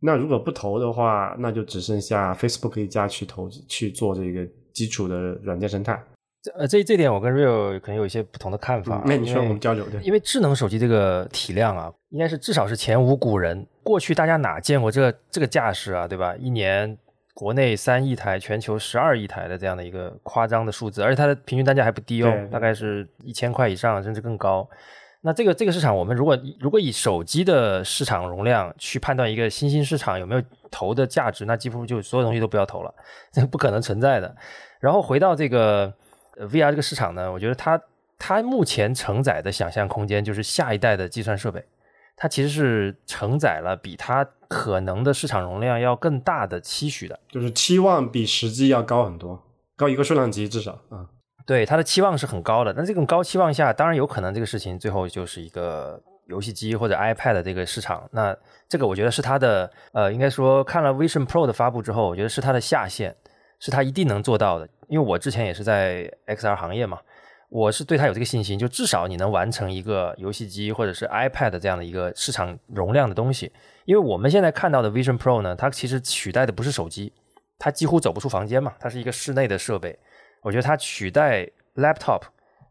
那如果不投的话，那就只剩下 Facebook 一家去投去做这个基础的软件生态。这呃，这这点我跟 Real 可能有一些不同的看法。那你说我们交流对？因为智能手机这个体量啊，应该是至少是前无古人。过去大家哪见过这这个架势啊，对吧？一年国内三亿台，全球十二亿台的这样的一个夸张的数字，而且它的平均单价还不低哦，大概是一千块以上，甚至更高。那这个这个市场，我们如果如果以手机的市场容量去判断一个新兴市场有没有投的价值，那几乎就所有东西都不要投了，这不可能存在的。然后回到这个。VR 这个市场呢，我觉得它它目前承载的想象空间就是下一代的计算设备，它其实是承载了比它可能的市场容量要更大的期许的，就是期望比实际要高很多，高一个数量级至少啊。对他的期望是很高的，那这种高期望下，当然有可能这个事情最后就是一个游戏机或者 iPad 这个市场。那这个我觉得是它的呃，应该说看了 Vision Pro 的发布之后，我觉得是它的下限，是它一定能做到的。因为我之前也是在 XR 行业嘛，我是对它有这个信心，就至少你能完成一个游戏机或者是 iPad 这样的一个市场容量的东西。因为我们现在看到的 Vision Pro 呢，它其实取代的不是手机，它几乎走不出房间嘛，它是一个室内的设备。我觉得它取代 laptop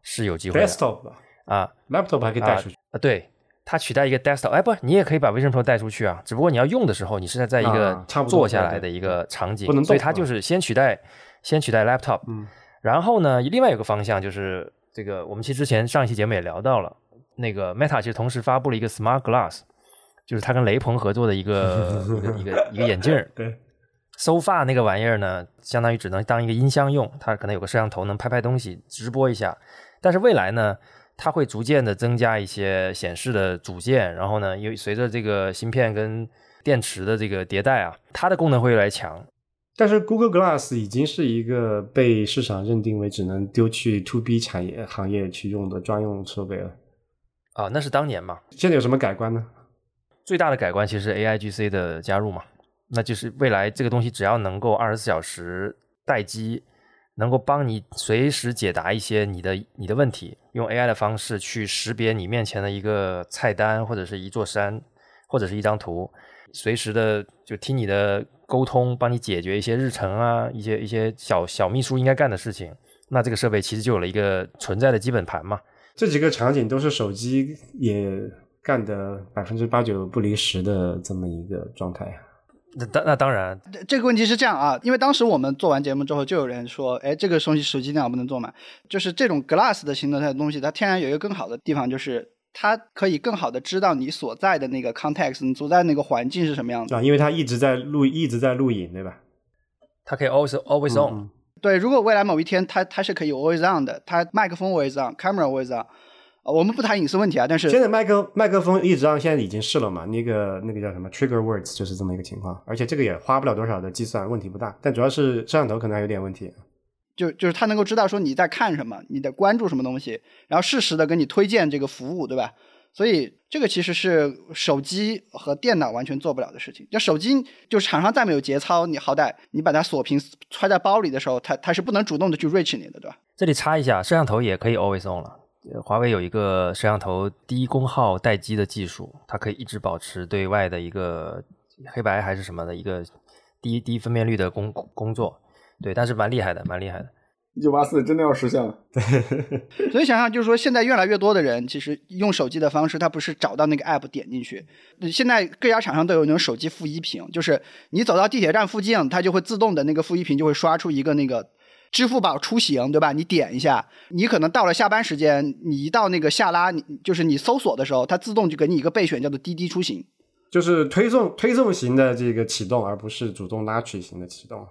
是有机会的。desktop 吧啊，laptop 还可以带出去。啊，对，它取代一个 desktop，哎，不，你也可以把 Vision Pro 带出去啊，只不过你要用的时候，你是在在一个坐下来的一个场景，不能动所以它就是先取代先取代 laptop，嗯，然后呢，另外有个方向就是这个，我们其实之前上一期节目也聊到了，那个 Meta 其实同时发布了一个 Smart Glass，就是它跟雷朋合作的一个 (laughs) 一个一个一个眼镜儿。对，SoFa 那个玩意儿呢，相当于只能当一个音箱用，它可能有个摄像头能拍拍东西，直播一下。但是未来呢，它会逐渐的增加一些显示的组件，然后呢，因为随着这个芯片跟电池的这个迭代啊，它的功能会越来越强。但是 Google Glass 已经是一个被市场认定为只能丢去 To B 产业行业去用的专用设备了。啊，那是当年嘛，现在有什么改观呢？最大的改观其实是 AIGC 的加入嘛，那就是未来这个东西只要能够二十四小时待机，能够帮你随时解答一些你的你的问题，用 AI 的方式去识别你面前的一个菜单或者是一座山或者是一张图，随时的就听你的沟通，帮你解决一些日程啊一些一些小小秘书应该干的事情。那这个设备其实就有了一个存在的基本盘嘛。这几个场景都是手机也干的百分之八九不离十的这么一个状态。那当那当然，这这个问题是这样啊，因为当时我们做完节目之后，就有人说，哎，这个东西手机电脑不能做嘛？就是这种 Glass 的形态的东西，它天然有一个更好的地方，就是它可以更好的知道你所在的那个 context，你所在那个环境是什么样子。啊，因为它一直在录，一直在录影，对吧？它可以 always always on，、嗯对，如果未来某一天它它是可以 always on 的，它麦克风 always on，camera always on，呃我们不谈隐私问题啊，但是现在麦克麦克风一直让现在已经试了嘛，那个那个叫什么 trigger words 就是这么一个情况，而且这个也花不了多少的计算，问题不大。但主要是摄像头可能还有点问题。就就是它能够知道说你在看什么，你在关注什么东西，然后适时的给你推荐这个服务，对吧？所以这个其实是手机和电脑完全做不了的事情。就手机，就是厂商再没有节操，你好歹你把它锁屏揣在包里的时候，它它是不能主动的去 reach 你的，对吧？这里插一下，摄像头也可以 always on 了。呃华为有一个摄像头低功耗待机的技术，它可以一直保持对外的一个黑白还是什么的一个低低分辨率的工工作。对，但是蛮厉害的，蛮厉害的。一九八四真的要实现了。(laughs) 对所以想想就是说，现在越来越多的人其实用手机的方式，他不是找到那个 app 点进去。现在各家厂商都有那种手机负一屏，就是你走到地铁站附近，它就会自动的那个负一屏就会刷出一个那个支付宝出行，对吧？你点一下，你可能到了下班时间，你一到那个下拉，你就是你搜索的时候，它自动就给你一个备选，叫做滴滴出行。就是推送推送型的这个启动，而不是主动拉取型的启动。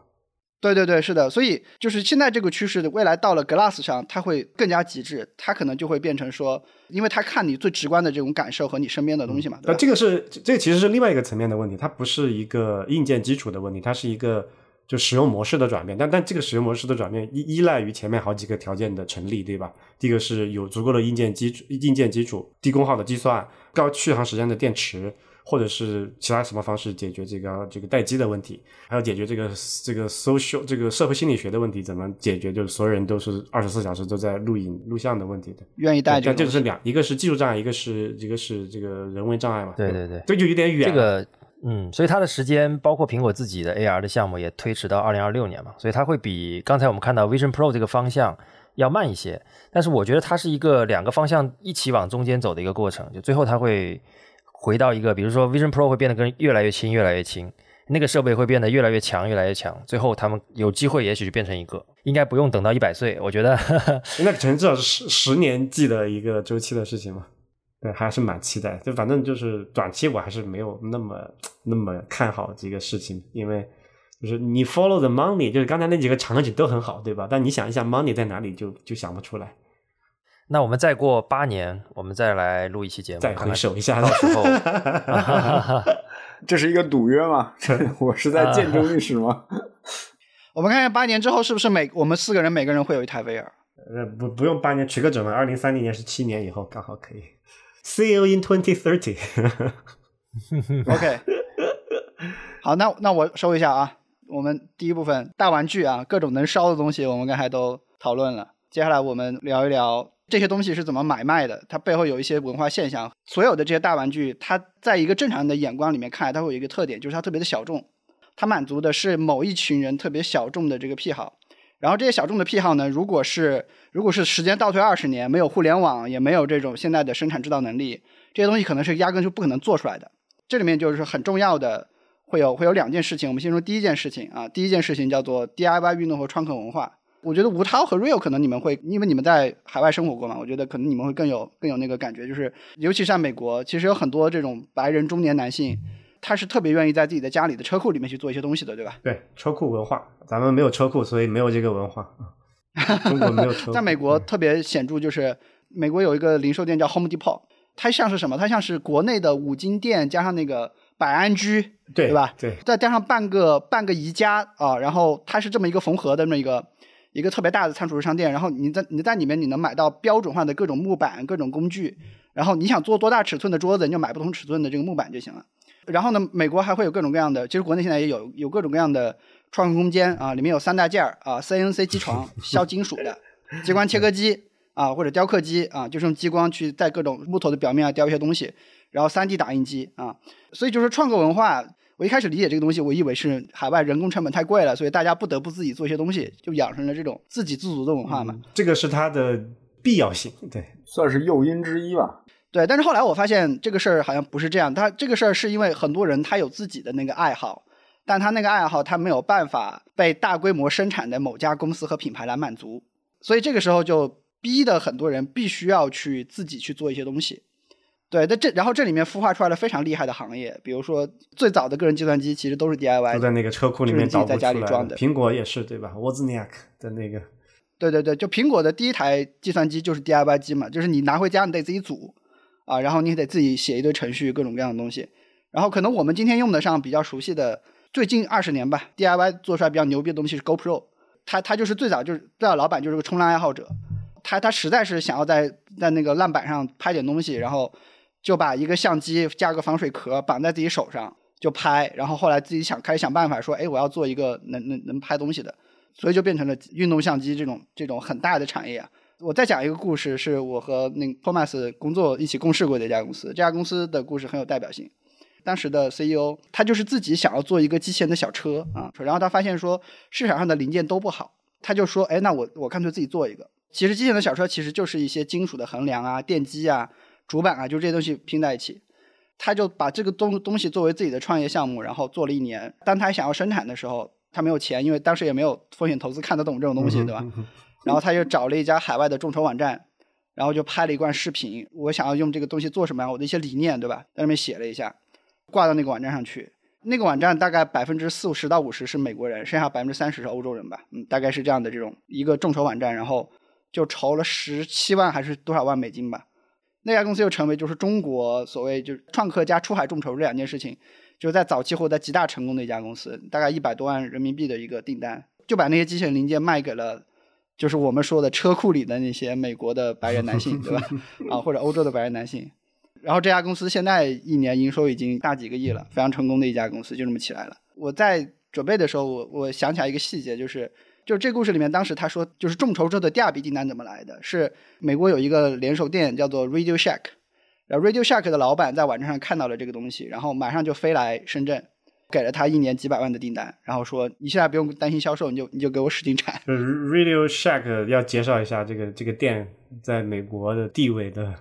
对对对，是的，所以就是现在这个趋势的未来到了 Glass 上，它会更加极致，它可能就会变成说，因为它看你最直观的这种感受和你身边的东西嘛？那这个是这个其实是另外一个层面的问题，它不是一个硬件基础的问题，它是一个就使用模式的转变。但但这个使用模式的转变依依赖于前面好几个条件的成立，对吧？第一个是有足够的硬件基础，硬件基础，低功耗的计算，高续航时间的电池。或者是其他什么方式解决这个这个待机的问题，还要解决这个这个 social 这个社会心理学的问题，怎么解决？就是所有人都是二十四小时都在录影录像的问题的。愿意带但这个是两，一个是技术障碍，一个是一个是这个人为障碍嘛。对对对这就有点远。这个嗯，所以它的时间包括苹果自己的 AR 的项目也推迟到二零二六年嘛，所以它会比刚才我们看到 Vision Pro 这个方向要慢一些。但是我觉得它是一个两个方向一起往中间走的一个过程，就最后它会回到一个，比如说 Vision Pro 会变得跟越来越轻，越来越轻，那个设备会变得越来越强，越来越强，最后他们有机会也许就变成一个，应该不用等到一百岁，我觉得 (laughs) 那可能至少是十十年计的一个周期的事情嘛。对，还是蛮期待。就反正就是短期我还是没有那么那么看好这个事情，因为就是你 follow the money，就是刚才那几个场景都很好，对吧？但你想一下 money 在哪里就，就想不出来。那我们再过八年，我们再来录一期节目，再回首一下，到时候 (laughs) (laughs) 这是一个赌约吗？(laughs) 我是在见证历史吗？我们看看八年之后是不是每我们四个人每个人会有一台 VR？呃，不不用八年，取个整嘛，二零三零年是七年以后，刚好可以。See you in twenty thirty。(laughs) OK，(laughs) 好，那那我收一下啊。我们第一部分大玩具啊，各种能烧的东西，我们刚才都讨论了。接下来我们聊一聊这些东西是怎么买卖的，它背后有一些文化现象。所有的这些大玩具，它在一个正常人的眼光里面看来，它会有一个特点，就是它特别的小众，它满足的是某一群人特别小众的这个癖好。然后这些小众的癖好呢，如果是如果是时间倒退二十年，没有互联网，也没有这种现在的生产制造能力，这些东西可能是压根就不可能做出来的。这里面就是很重要的，会有会有两件事情。我们先说第一件事情啊，第一件事情叫做 DIY 运动和创客文化。我觉得吴涛和 Real 可能你们会，因为你们在海外生活过嘛，我觉得可能你们会更有更有那个感觉，就是尤其是在美国，其实有很多这种白人中年男性，他是特别愿意在自己的家里的车库里面去做一些东西的，对吧？对，车库文化，咱们没有车库，所以没有这个文化。中国没有车库。(laughs) 在美国特别显著，就是美国有一个零售店叫 Home Depot，它像是什么？它像是国内的五金店加上那个百安居，对对吧？对，再加上半个半个宜家啊，然后它是这么一个缝合的那么一个一个特别大的仓储式商店，然后你在你在里面你能买到标准化的各种木板、各种工具，然后你想做多大尺寸的桌子，你就买不同尺寸的这个木板就行了。然后呢，美国还会有各种各样的，其实国内现在也有有各种各样的创客空间啊，里面有三大件儿啊，CNC 机床 (laughs) 削金属的，激光切割机啊或者雕刻机啊，就是用激光去在各种木头的表面啊雕一些东西，然后 3D 打印机啊，所以就是创客文化。我一开始理解这个东西，我以为是海外人工成本太贵了，所以大家不得不自己做一些东西，就养成了这种自给自足的文化嘛。这个是它的必要性，对，算是诱因之一吧。对，但是后来我发现这个事儿好像不是这样，他这个事儿是因为很多人他有自己的那个爱好，但他那个爱好他没有办法被大规模生产的某家公司和品牌来满足，所以这个时候就逼的很多人必须要去自己去做一些东西。对，那这然后这里面孵化出来了非常厉害的行业，比如说最早的个人计算机其实都是 DIY，都在那个车库里面自己在家里装的。苹果也是对吧？Wozniak 的那个，对对对，就苹果的第一台计算机就是 DIY 机嘛，就是你拿回家你得自己组啊，然后你得自己写一堆程序，各种各样的东西。然后可能我们今天用得上比较熟悉的，最近二十年吧，DIY 做出来比较牛逼的东西是 GoPro，他他就是最早就是最早老板就是个冲浪爱好者，他他实在是想要在在那个浪板上拍点东西，然后。就把一个相机加个防水壳绑在自己手上就拍，然后后来自己想开始想办法说，哎，我要做一个能能能拍东西的，所以就变成了运动相机这种这种很大的产业。我再讲一个故事，是我和那 Thomas 工作一起共事过的一家公司，这家公司的故事很有代表性。当时的 CEO 他就是自己想要做一个机器人的小车啊，然后他发现说市场上的零件都不好，他就说，哎，那我我干脆自己做一个。其实机器人的小车其实就是一些金属的横梁啊、电机啊。主板啊，就这些东西拼在一起，他就把这个东东西作为自己的创业项目，然后做了一年。当他想要生产的时候，他没有钱，因为当时也没有风险投资看得懂这种东西，对吧？(laughs) 然后他就找了一家海外的众筹网站，然后就拍了一段视频。我想要用这个东西做什么呀？我的一些理念，对吧？在上面写了一下，挂到那个网站上去。那个网站大概百分之四五十到五十是美国人，剩下百分之三十是欧洲人吧？嗯，大概是这样的这种一个众筹网站，然后就筹了十七万还是多少万美金吧。那家公司又成为就是中国所谓就是创客加出海众筹这两件事情，就在早期获得极大成功的一家公司，大概一百多万人民币的一个订单，就把那些机器人零件卖给了，就是我们说的车库里的那些美国的白人男性，对吧？(laughs) 啊，或者欧洲的白人男性。然后这家公司现在一年营收已经大几个亿了，非常成功的一家公司，就这么起来了。我在准备的时候，我我想起来一个细节，就是。就是这故事里面，当时他说，就是众筹之后的第二笔订单怎么来的？是美国有一个连锁店叫做 Radio Shack，然后 Radio Shack 的老板在网站上看到了这个东西，然后马上就飞来深圳，给了他一年几百万的订单，然后说你现在不用担心销售，你就你就给我使劲产。Radio Shack 要介绍一下这个这个店在美国的地位的。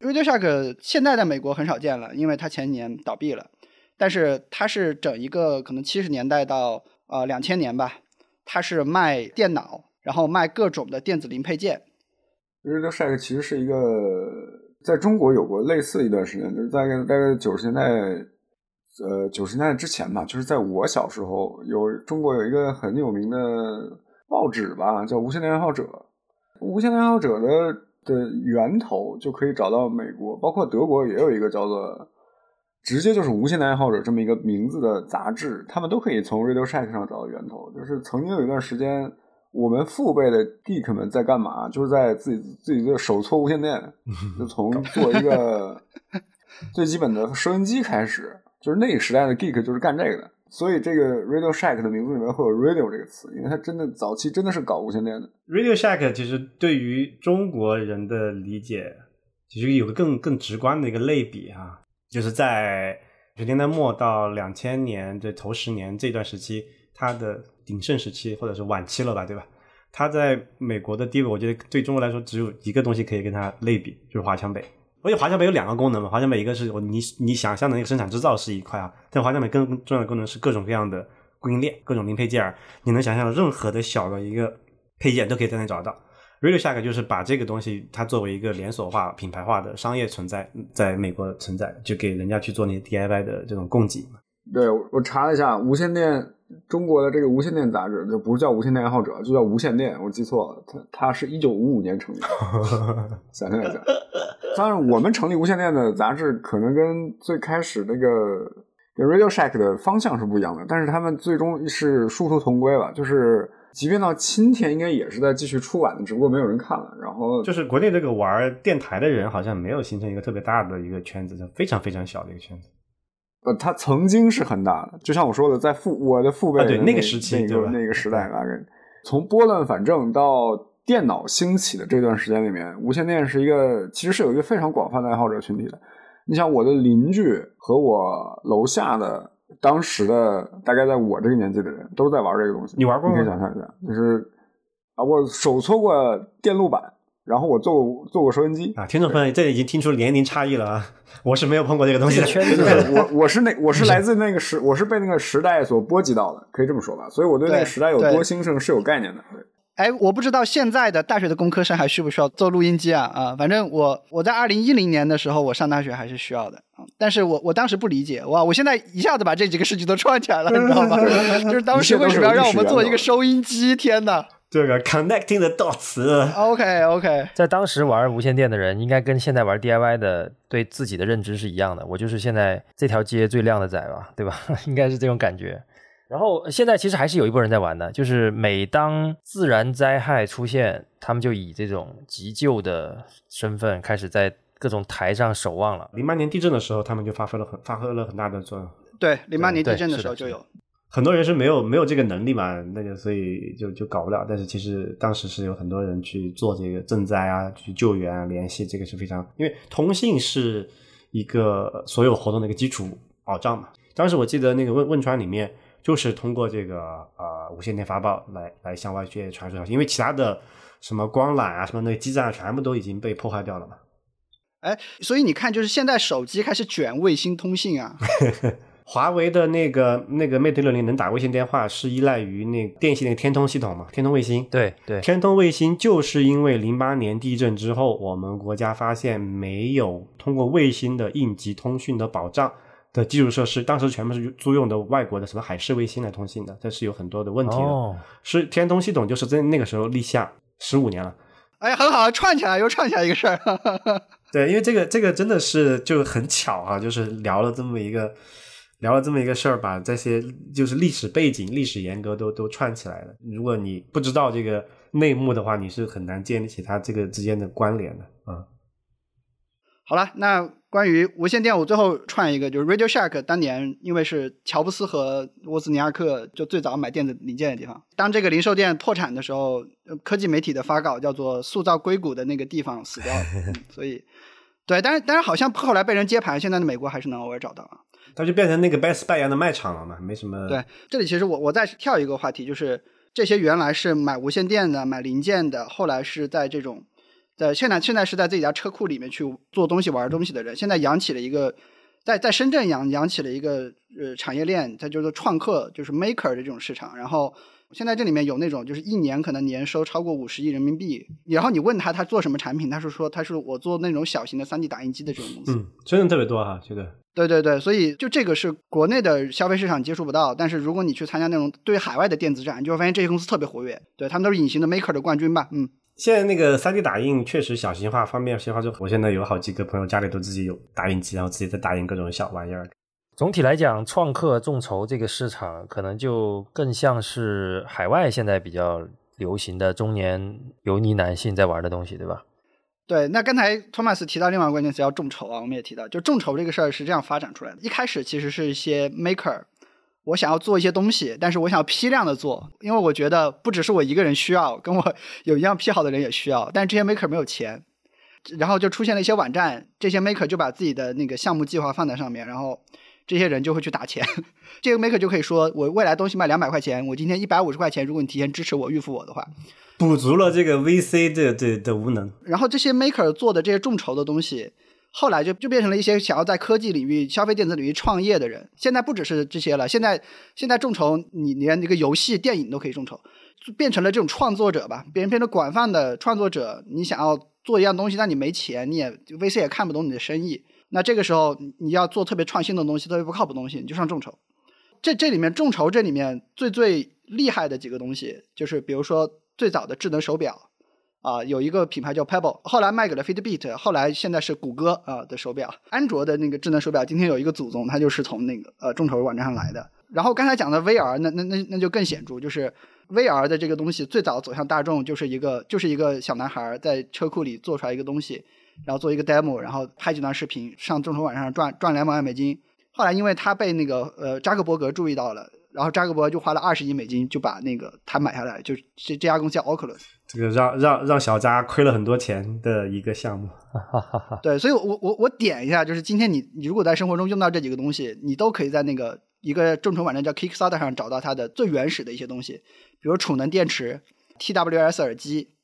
Radio Shack 现在在美国很少见了，因为它前年倒闭了，但是它是整一个可能七十年代到呃两千年吧。它是卖电脑，然后卖各种的电子零配件。Radio Shack 其实是一个在中国有过类似一段时间，就是大概大概九十年代，呃九十年代之前吧，就是在我小时候，有中国有一个很有名的报纸吧，叫《无线电爱好者》。无线电爱好者的的源头就可以找到美国，包括德国也有一个叫做。直接就是无线的爱好者这么一个名字的杂志，他们都可以从 Radio Shack 上找到源头。就是曾经有一段时间，我们父辈的 geek 们在干嘛？就是在自己自己的手搓无线电，就从 (laughs) 做一个最基本的收音机开始，就是那个时代的 geek 就是干这个的。所以这个 Radio Shack 的名字里面会有 radio 这个词，因为它真的早期真的是搞无线电的。Radio Shack 其实对于中国人的理解，其实有个更更直观的一个类比啊，就是在九十年代末到两千年这头十年这段时期，它的鼎盛时期或者是晚期了吧，对吧？它在美国的地位，我觉得对中国来说只有一个东西可以跟它类比，就是华强北。而且华强北有两个功能嘛，华强北一个是我你你想象的那个生产制造是一块啊，但华强北更重要的功能是各种各样的供应链、各种零配件儿，你能想象任何的小的一个配件都可以在那找到。real shock 就是把这个东西，它作为一个连锁化、品牌化的商业存在，在美国存在，就给人家去做那些 DIY 的这种供给嘛。对，我我查了一下，无线电中国的这个无线电杂志就不是叫无线电爱好者，就叫无线电，我记错了，它它是一九五五年成立的，(laughs) 想象一下。当然，我们成立无线电的杂志，可能跟最开始那个 Radio Shack 的方向是不一样的，但是他们最终是殊途同归了，就是即便到今天，应该也是在继续出版的，只不过没有人看了。然后就是国内这个玩电台的人，好像没有形成一个特别大的一个圈子，就非常非常小的一个圈子。呃，它曾经是很大的，就像我说的，在父我的父辈啊对那个时期那个那个时代？大概从拨乱反正到电脑兴起的这段时间里面，无线电是一个其实是有一个非常广泛的爱好者群体的。你想，我的邻居和我楼下的当时的大概在我这个年纪的人都在玩这个东西，你玩过吗你可以想象一下，就是啊，我手搓过电路板，然后我做过做过收音机啊，听众朋友，这已经听出年龄差异了啊！我是没有碰过这个东西的。圈子对，我我是那我是来自那个时，(laughs) 我是被那个时代所波及到的，可以这么说吧。所以我对那个时代有多兴盛是有概念的。对，哎，我不知道现在的大学的工科生还需不需要做录音机啊？啊，反正我我在二零一零年的时候，我上大学还是需要的啊。但是我我当时不理解，哇，我现在一下子把这几个事情都串起来了，你知道吗？(laughs) 就是当时为什么要让我们做一个收音机？天哪这个 connecting the dots，！OK OK，在当时玩无线电的人，应该跟现在玩 DIY 的对自己的认知是一样的。我就是现在这条街最靓的仔吧，对吧？(laughs) 应该是这种感觉。然后现在其实还是有一波人在玩的，就是每当自然灾害出现，他们就以这种急救的身份开始在各种台上守望了。零八年地震的时候，他们就发挥了很发挥了很大的作用。对，零八年地震的时候就有。很多人是没有没有这个能力嘛，那个所以就就搞不了。但是其实当时是有很多人去做这个赈灾啊，去救援啊，联系，这个是非常，因为通信是一个所有活动的一个基础保障嘛。当时我记得那个汶汶川里面就是通过这个呃无线电发报来来向外界传输消息，因为其他的什么光缆啊、什么那个基站啊，全部都已经被破坏掉了嘛。哎，所以你看，就是现在手机开始卷卫星通信啊。(laughs) 华为的那个那个 Mate 六零能打卫星电话，是依赖于那个电信那个天通系统嘛？天通卫星。对对，天通卫星就是因为零八年地震之后，我们国家发现没有通过卫星的应急通讯的保障的基础设施，当时全部是租用的外国的什么海事卫星来通信的，这是有很多的问题的。哦，是天通系统就是在那个时候立项，十五年了。哎，(laughs) 很好，串起来又串起来一个事儿。(laughs) 对，因为这个这个真的是就很巧啊，就是聊了这么一个聊了这么一个事儿，把这些就是历史背景、历史沿革都都串起来了。如果你不知道这个内幕的话，你是很难建立起它这个之间的关联的啊。好了，那关于无线电，我最后串一个，就是 Radio Shack 当年因为是乔布斯和沃兹尼亚克就最早买电子零件的地方，当这个零售店破产的时候，科技媒体的发稿叫做“塑造硅谷的那个地方死掉了”，所以对，但是但是好像后来被人接盘，现在的美国还是能偶尔找到啊。它就变成那个 Best Buy 一样的卖场了嘛，没什么。对，这里其实我我再跳一个话题，就是这些原来是买无线电的、买零件的，后来是在这种，在现在现在是在自己家车库里面去做东西、玩东西的人，现在养起了一个，在在深圳养养起了一个呃产业链，它就是创客，就是 maker 的这种市场，然后。现在这里面有那种就是一年可能年收超过五十亿人民币，然后你问他他做什么产品，他是说他是我做那种小型的 3D 打印机的这种公司。嗯，真的特别多哈，这个。对对对，所以就这个是国内的消费市场接触不到，但是如果你去参加那种对海外的电子展，你就会发现这些公司特别活跃，对他们都是隐形的 maker 的冠军吧，嗯。现在那个 3D 打印确实小型化、方便细化之后，我现在有好几个朋友家里都自己有打印机，然后自己在打印各种小玩意儿。总体来讲，创客众筹这个市场可能就更像是海外现在比较流行的中年油腻男性在玩的东西，对吧？对，那刚才托马斯提到另外一个关键词叫众筹啊，我们也提到，就众筹这个事儿是这样发展出来的。一开始其实是一些 maker，我想要做一些东西，但是我想要批量的做，因为我觉得不只是我一个人需要，跟我 (laughs) 有一样癖好的人也需要，但是这些 maker 没有钱，然后就出现了一些网站，这些 maker 就把自己的那个项目计划放在上面，然后这些人就会去打钱，(laughs) 这个 maker 就可以说，我未来东西卖两百块钱，我今天一百五十块钱，如果你提前支持我预付我的话。补足了这个 VC 的的的无能，然后这些 maker 做的这些众筹的东西，后来就就变成了一些想要在科技领域、消费电子领域创业的人。现在不只是这些了，现在现在众筹，你连一个游戏、电影都可以众筹，变成了这种创作者吧，别人变成广泛的创作者。你想要做一样东西，但你没钱，你也 VC 也看不懂你的生意。那这个时候你要做特别创新的东西，特别不靠谱东西，你就上众筹。这这里面众筹这里面最最厉害的几个东西，就是比如说。最早的智能手表啊，有一个品牌叫 Pebble，后来卖给了 Fitbit，后来现在是谷歌啊的手表。安卓的那个智能手表，今天有一个祖宗，它就是从那个呃众筹网站上来的。然后刚才讲的 VR，那那那那就更显著，就是 VR 的这个东西最早走向大众，就是一个就是一个小男孩在车库里做出来一个东西，然后做一个 demo，然后拍几段视频上众筹网站上赚赚两百万美金。后来因为他被那个呃扎克伯格注意到了。然后扎克伯就花了二十亿美金就把那个他买下来，就这这家公司叫 Oculus，这个让让让小扎亏了很多钱的一个项目。(laughs) 对，所以我我我点一下，就是今天你你如果在生活中用到这几个东西，你都可以在那个一个众筹网站叫 Kickstarter 上找到它的最原始的一些东西，比如储能电池、TWS 耳机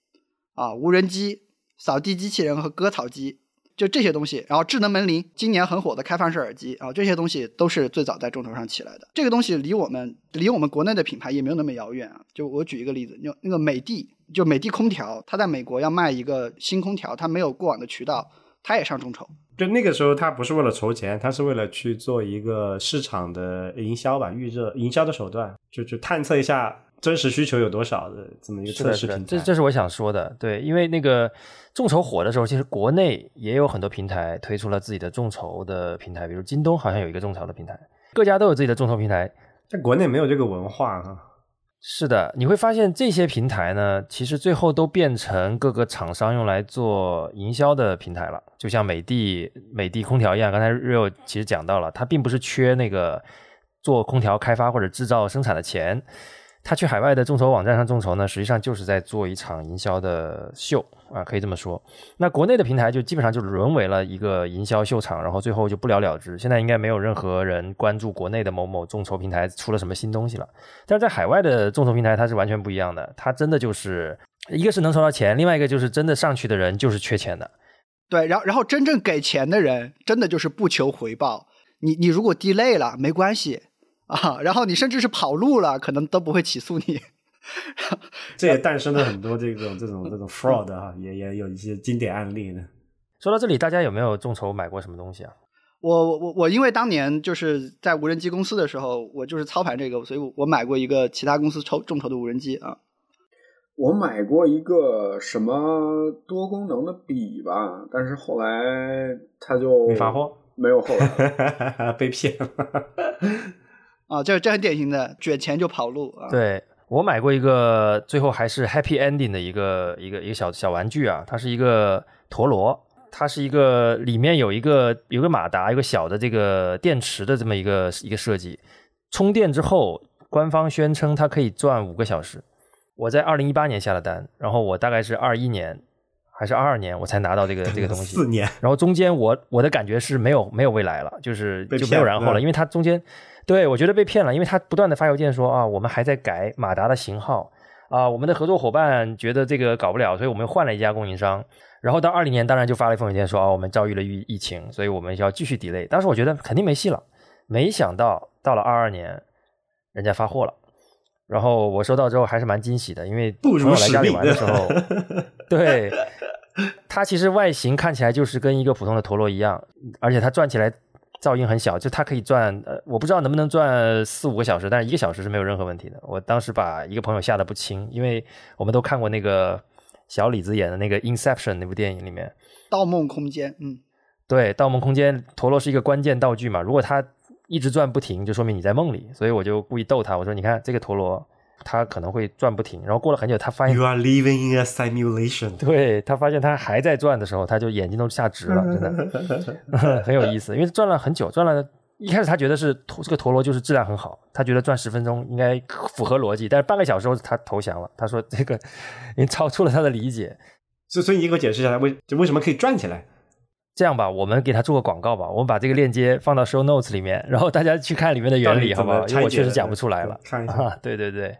啊、无人机、扫地机器人和割草机。就这些东西，然后智能门铃，今年很火的开放式耳机啊，这些东西都是最早在众筹上起来的。这个东西离我们离我们国内的品牌也没有那么遥远啊。就我举一个例子，就那个美的，就美的空调，它在美国要卖一个新空调，它没有过往的渠道，它也上众筹。就那个时候，他不是为了筹钱，他是为了去做一个市场的营销吧，预热营销的手段，就去探测一下。真实需求有多少的这么一个测试平台？这这是我想说的。对，因为那个众筹火的时候，其实国内也有很多平台推出了自己的众筹的平台，比如京东好像有一个众筹的平台，各家都有自己的众筹平台。在国内没有这个文化哈。是的，你会发现这些平台呢，其实最后都变成各个厂商用来做营销的平台了。就像美的美的空调一样，刚才 Rio 其实讲到了，它并不是缺那个做空调开发或者制造生产的钱。他去海外的众筹网站上众筹呢，实际上就是在做一场营销的秀啊，可以这么说。那国内的平台就基本上就沦为了一个营销秀场，然后最后就不了了之。现在应该没有任何人关注国内的某某众筹平台出了什么新东西了。但是在海外的众筹平台，它是完全不一样的，它真的就是一个是能筹到钱，另外一个就是真的上去的人就是缺钱的。对，然后然后真正给钱的人，真的就是不求回报。你你如果 delay 了没关系。啊，然后你甚至是跑路了，可能都不会起诉你。这也诞生了很多这种这种这种 fraud 哈，也也有一些经典案例呢。说到这里，大家有没有众筹买过什么东西啊？我我我因为当年就是在无人机公司的时候，我就是操盘这个，所以我买过一个其他公司抽众筹的无人机啊。我买过一个什么多功能的笔吧，但是后来他就没发货，没有后来 (laughs) 被骗了。啊，这这很典型的卷钱就跑路啊！对我买过一个，最后还是 happy ending 的一个一个一个小小玩具啊，它是一个陀螺，它是一个里面有一个有个马达，有个小的这个电池的这么一个一个设计，充电之后，官方宣称它可以转五个小时。我在二零一八年下了单，然后我大概是二一年还是二二年我才拿到这个 (laughs) 这个东西，四年。然后中间我我的感觉是没有没有未来了，就是就没有然后了，因为它中间。对，我觉得被骗了，因为他不断的发邮件说啊，我们还在改马达的型号啊，我们的合作伙伴觉得这个搞不了，所以我们换了一家供应商。然后到二零年，当然就发了一封邮件说啊，我们遭遇了疫疫情，所以我们要继续 delay。当时我觉得肯定没戏了，没想到到了二二年，人家发货了。然后我收到之后还是蛮惊喜的，因为朋友来家里玩的时候，(laughs) 对，它其实外形看起来就是跟一个普通的陀螺一样，而且它转起来。噪音很小，就它可以转，呃，我不知道能不能转四五个小时，但是一个小时是没有任何问题的。我当时把一个朋友吓得不轻，因为我们都看过那个小李子演的那个《Inception》那部电影里面，《盗梦空间》。嗯，对，《盗梦空间》陀螺是一个关键道具嘛，如果它一直转不停，就说明你在梦里。所以我就故意逗他，我说：“你看这个陀螺他可能会转不停。然后过了很久，他发现 You are living in a simulation。(laughs) 对他发现他还在转的时候，他就眼睛都吓直了，(laughs) 真的 (laughs) 很有意思。因为转了很久，转了一开始他觉得是陀这个陀螺就是质量很好，他觉得转十分钟应该符合逻辑，但是半个小时后他投降了，他说这个已经超出了他的理解。所所以你给我解释一下，为就为什么可以转起来？这样吧，我们给他做个广告吧，我们把这个链接放到 show notes 里面，然后大家去看里面的原理，好不好？因为我确实讲不出来了。看一下，对对对，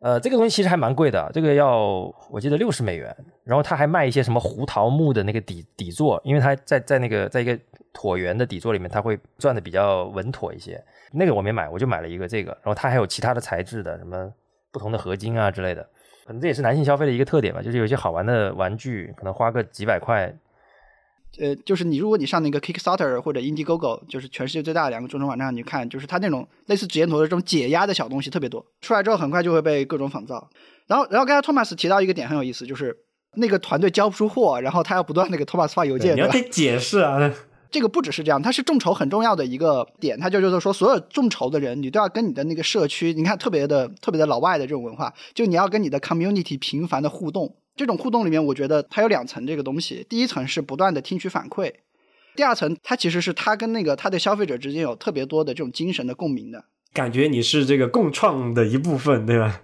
呃，这个东西其实还蛮贵的，这个要我记得六十美元，然后他还卖一些什么胡桃木的那个底底座，因为它在在那个在一个椭圆的底座里面，它会转的比较稳妥一些。那个我没买，我就买了一个这个，然后它还有其他的材质的，什么不同的合金啊之类的，可能这也是男性消费的一个特点吧，就是有些好玩的玩具，可能花个几百块。呃，就是你，如果你上那个 Kickstarter 或者 Indiegogo，就是全世界最大的两个众筹网站，你看，就是它那种类似纸烟头的这种解压的小东西特别多，出来之后很快就会被各种仿造。然后，然后刚才托马斯提到一个点很有意思，就是那个团队交不出货，然后他要不断那个托马斯发邮件，你要得解释啊。这个不只是这样，它是众筹很重要的一个点，它就就是说，所有众筹的人，你都要跟你的那个社区，你看特别的特别的老外的这种文化，就你要跟你的 community 频繁的互动。这种互动里面，我觉得它有两层这个东西。第一层是不断的听取反馈，第二层它其实是它跟那个它的消费者之间有特别多的这种精神的共鸣的感觉。你是这个共创的一部分，对吧？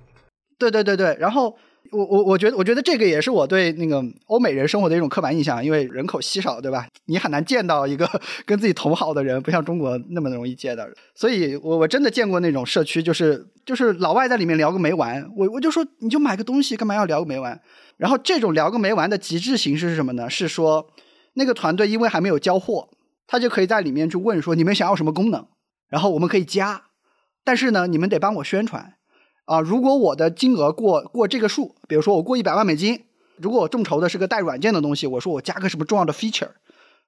对对对对。然后我我我觉得我觉得这个也是我对那个欧美人生活的一种刻板印象，因为人口稀少，对吧？你很难见到一个 (laughs) 跟自己同好的人，不像中国那么容易见到。所以我我真的见过那种社区，就是就是老外在里面聊个没完。我我就说你就买个东西，干嘛要聊个没完？然后这种聊个没完的极致形式是什么呢？是说那个团队因为还没有交货，他就可以在里面去问说你们想要什么功能，然后我们可以加，但是呢你们得帮我宣传啊。如果我的金额过过这个数，比如说我过一百万美金，如果我众筹的是个带软件的东西，我说我加个什么重要的 feature。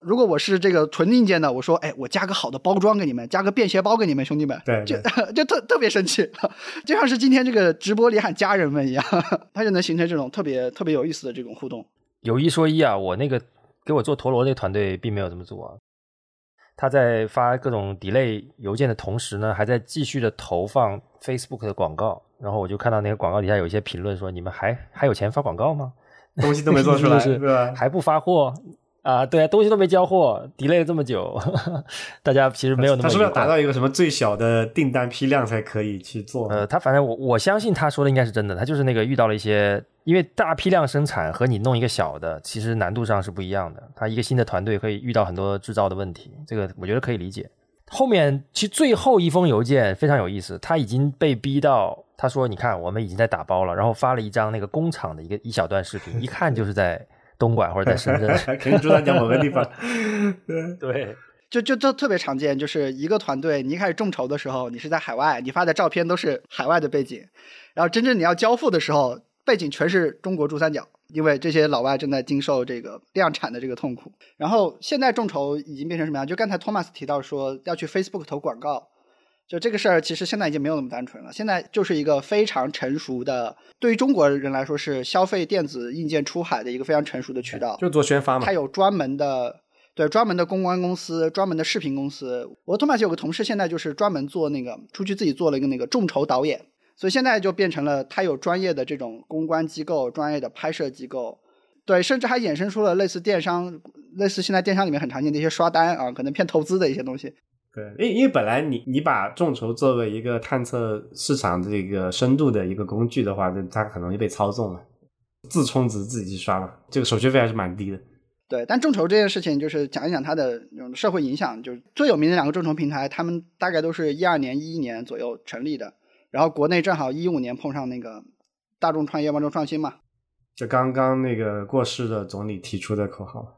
如果我是这个纯硬件的，我说，哎，我加个好的包装给你们，加个便携包给你们，兄弟们，对，就就特特别生气，就像是今天这个直播里喊家人们一样，(laughs) 它就能形成这种特别特别有意思的这种互动。有一说一啊，我那个给我做陀螺那个团队并没有这么做啊，他在发各种 delay 邮件的同时呢，还在继续的投放 Facebook 的广告，然后我就看到那个广告底下有一些评论说，你们还还有钱发广告吗？(laughs) 东西都没做出来，(laughs) 是吧？还不发货？啊，对啊，东西都没交货，delay 了这么久，(laughs) 大家其实没有那么。他是不是要达到一个什么最小的订单批量才可以去做？呃，他反正我我相信他说的应该是真的，他就是那个遇到了一些，因为大批量生产和你弄一个小的，其实难度上是不一样的。他一个新的团队可以遇到很多制造的问题，这个我觉得可以理解。后面其实最后一封邮件非常有意思，他已经被逼到，他说：“你看，我们已经在打包了。”然后发了一张那个工厂的一个一小段视频，一看就是在。东莞或者在深圳，(laughs) 肯定珠三角某个地方。(laughs) 对，就就就特别常见，就是一个团队，你一开始众筹的时候，你是在海外，你发的照片都是海外的背景，然后真正你要交付的时候，背景全是中国珠三角，因为这些老外正在经受这个量产的这个痛苦。然后现在众筹已经变成什么样？就刚才托马斯提到说要去 Facebook 投广告。就这个事儿，其实现在已经没有那么单纯了。现在就是一个非常成熟的，对于中国人来说是消费电子硬件出海的一个非常成熟的渠道。就做宣发嘛。它有专门的，对专门的公关公司，专门的视频公司。我托马斯有个同事，现在就是专门做那个，出去自己做了一个那个众筹导演。所以现在就变成了他有专业的这种公关机构、专业的拍摄机构，对，甚至还衍生出了类似电商，类似现在电商里面很常见的一些刷单啊，可能骗投资的一些东西。对，因因为本来你你把众筹作为一个探测市场这个深度的一个工具的话，那它很容易被操纵了，自充值自己去刷嘛，这个手续费还是蛮低的。对，但众筹这件事情就是讲一讲它的那种社会影响，就是最有名的两个众筹平台，他们大概都是一二年、一一年左右成立的，然后国内正好一五年碰上那个大众创业万众创新嘛，就刚刚那个过世的总理提出的口号。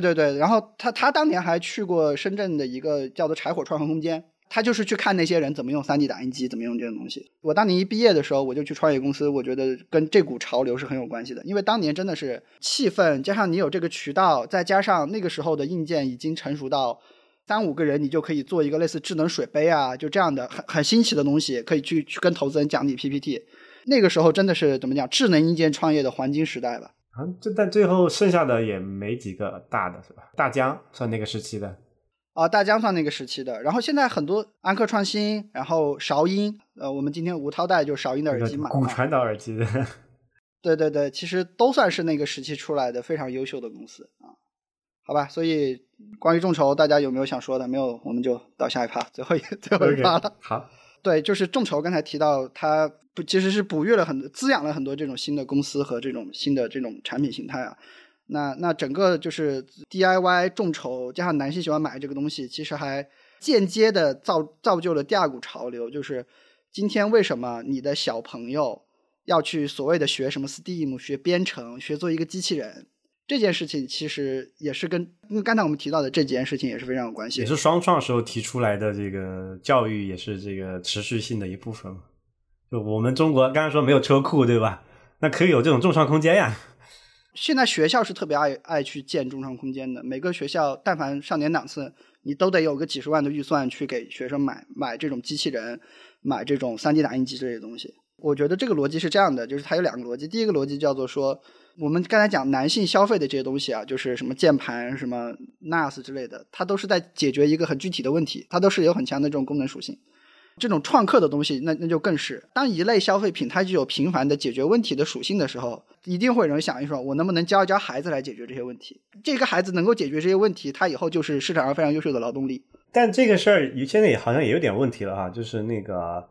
对对对，然后他他当年还去过深圳的一个叫做柴火创客空间，他就是去看那些人怎么用 3D 打印机，怎么用这种东西。我当年一毕业的时候，我就去创业公司，我觉得跟这股潮流是很有关系的，因为当年真的是气氛，加上你有这个渠道，再加上那个时候的硬件已经成熟到三五个人你就可以做一个类似智能水杯啊，就这样的很很新奇的东西，可以去去跟投资人讲你 PPT。那个时候真的是怎么讲，智能硬件创业的黄金时代吧。啊，这但最后剩下的也没几个大的，是吧？大疆算那个时期的，啊，大疆算那个时期的。然后现在很多安克创新，然后韶音，呃，我们今天吴涛戴就是韶音的耳机嘛，骨传导耳机的。(laughs) 对对对，其实都算是那个时期出来的非常优秀的公司啊。好吧，所以关于众筹，大家有没有想说的？没有，我们就到下一趴，最后一最后一趴了。好，对，就是众筹，刚才提到它不其实是哺育了很多、滋养了很多这种新的公司和这种新的这种产品形态啊。那那整个就是 DIY 众筹加上男性喜欢买这个东西，其实还间接的造造就了第二股潮流，就是今天为什么你的小朋友要去所谓的学什么 Steam、学编程、学做一个机器人？这件事情其实也是跟，因为刚才我们提到的这几件事情也是非常有关系，也是双创时候提出来的这个教育，也是这个持续性的一部分。我们中国刚才说没有车库，对吧？那可以有这种众创空间呀。(laughs) 现在学校是特别爱爱去建众创空间的，每个学校但凡上点档次，你都得有个几十万的预算去给学生买买这种机器人，买这种三 D 打印机之类的东西。我觉得这个逻辑是这样的，就是它有两个逻辑，第一个逻辑叫做说。我们刚才讲男性消费的这些东西啊，就是什么键盘、什么 NAS 之类的，它都是在解决一个很具体的问题，它都是有很强的这种功能属性。这种创客的东西，那那就更是。当一类消费品它具有频繁的解决问题的属性的时候，一定会有人想一说，我能不能教一教孩子来解决这些问题？这个孩子能够解决这些问题，他以后就是市场上非常优秀的劳动力。但这个事儿现在也好像也有点问题了哈，就是那个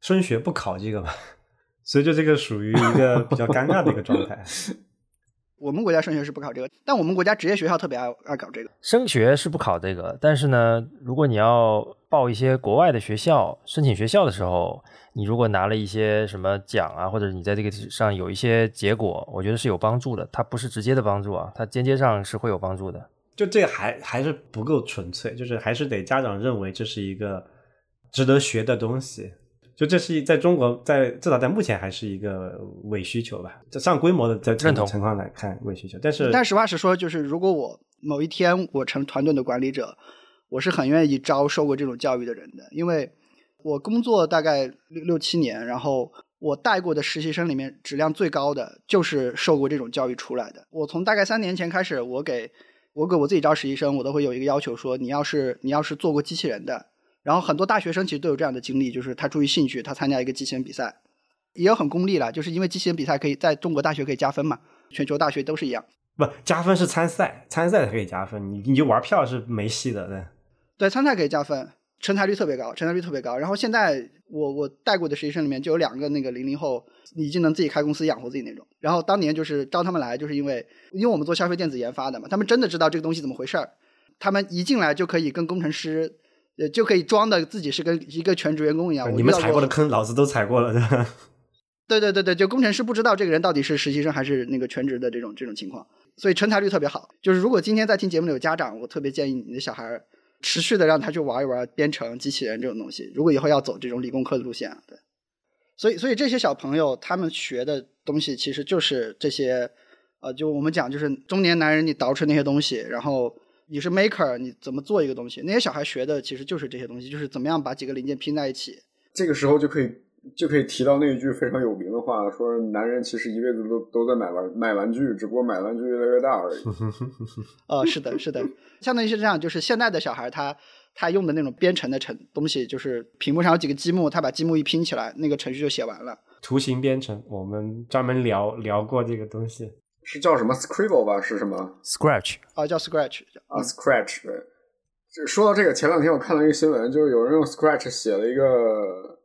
升学不考这个吧。(laughs) 所以就这个属于一个比较尴尬的一个状态。(laughs) 我们国家升学是不考这个，但我们国家职业学校特别爱爱搞这个。升学是不考这个，但是呢，如果你要报一些国外的学校，申请学校的时候，你如果拿了一些什么奖啊，或者你在这个上有一些结果，我觉得是有帮助的。它不是直接的帮助啊，它间接上是会有帮助的。就这个还还是不够纯粹，就是还是得家长认为这是一个值得学的东西。就这是在中国，在至少在目前还是一个伪需求吧。上规模的在认同情况来看，伪需求。但是，但实话实说，就是如果我某一天我成团队的管理者，我是很愿意招受过这种教育的人的，因为我工作大概六六七年，然后我带过的实习生里面质量最高的就是受过这种教育出来的。我从大概三年前开始，我给我给我自己招实习生，我都会有一个要求，说你要是你要是做过机器人的。然后很多大学生其实都有这样的经历，就是他出于兴趣，他参加一个机器人比赛，也有很功利了，就是因为机器人比赛可以在中国大学可以加分嘛，全球大学都是一样。不加分是参赛，参赛才可以加分，你你就玩票是没戏的，对。对，参赛可以加分，成才率特别高，成才率特别高。然后现在我我带过的实习生里面就有两个那个零零后，已经能自己开公司养活自己那种。然后当年就是招他们来，就是因为因为我们做消费电子研发的嘛，他们真的知道这个东西怎么回事儿，他们一进来就可以跟工程师。呃，就可以装的自己是跟一个全职员工一样。你们踩过的坑，老子都踩过了，对？对对对对，就工程师不知道这个人到底是实习生还是那个全职的这种这种情况，所以成才率特别好。就是如果今天在听节目的有家长，我特别建议你的小孩持续的让他去玩一玩编程、机器人这种东西。如果以后要走这种理工科的路线，对。所以所以这些小朋友他们学的东西其实就是这些，呃，就我们讲就是中年男人你倒饬那些东西，然后。你是 maker，你怎么做一个东西？那些小孩学的其实就是这些东西，就是怎么样把几个零件拼在一起。这个时候就可以就可以提到那一句非常有名的话，说男人其实一辈子都都在买玩买玩具，只不过买玩具越来越大而已。(laughs) 呃，是的，是的，相当于是这样，就是现在的小孩他他用的那种编程的程东西，就是屏幕上有几个积木，他把积木一拼起来，那个程序就写完了。图形编程，我们专门聊聊过这个东西。是叫什么 Scribble 吧？是什么 Scratch 啊？叫 Scratch 啊？Scratch 对。就说到这个，前两天我看到一个新闻，就是有人用 Scratch 写了一个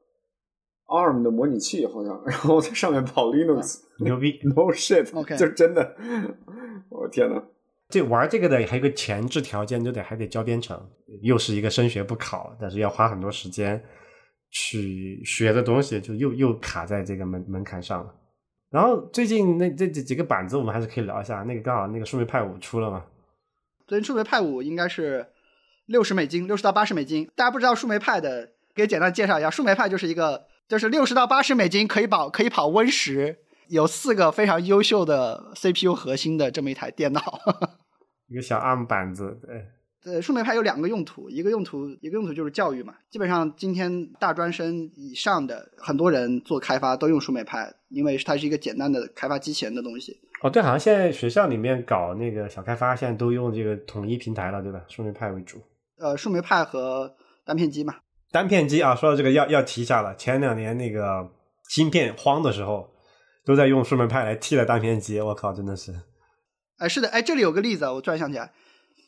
ARM 的模拟器，好像，然后在上面跑 Linux，牛逼！(laughs) No shit，就真的。我天呐，这玩这个的还有个前置条件，就得还得教编程，又是一个升学不考，但是要花很多时间去学的东西，就又又卡在这个门门槛上了。然后最近那这几几个板子，我们还是可以聊一下。那个刚好那个树莓派五出了嘛？最近树莓派五应该是六十美金，六十到八十美金。大家不知道树莓派的，给简单介绍一下。树莓派就是一个，就是六十到八十美金可以跑可以跑 Win 十，有四个非常优秀的 CPU 核心的这么一台电脑。(laughs) 一个小 ARM 板子，对。呃，树莓派有两个用途，一个用途一个用途就是教育嘛。基本上今天大专生以上的很多人做开发都用树莓派，因为它是一个简单的开发机器人的东西。哦，对，好像现在学校里面搞那个小开发，现在都用这个统一平台了，对吧？树莓派为主。呃树莓派和单片机嘛。单片机啊，说到这个要要提一下了。前两年那个芯片荒的时候，都在用树莓派来替了单片机，我靠，真的是。哎，是的，哎，这里有个例子，我突然想起来，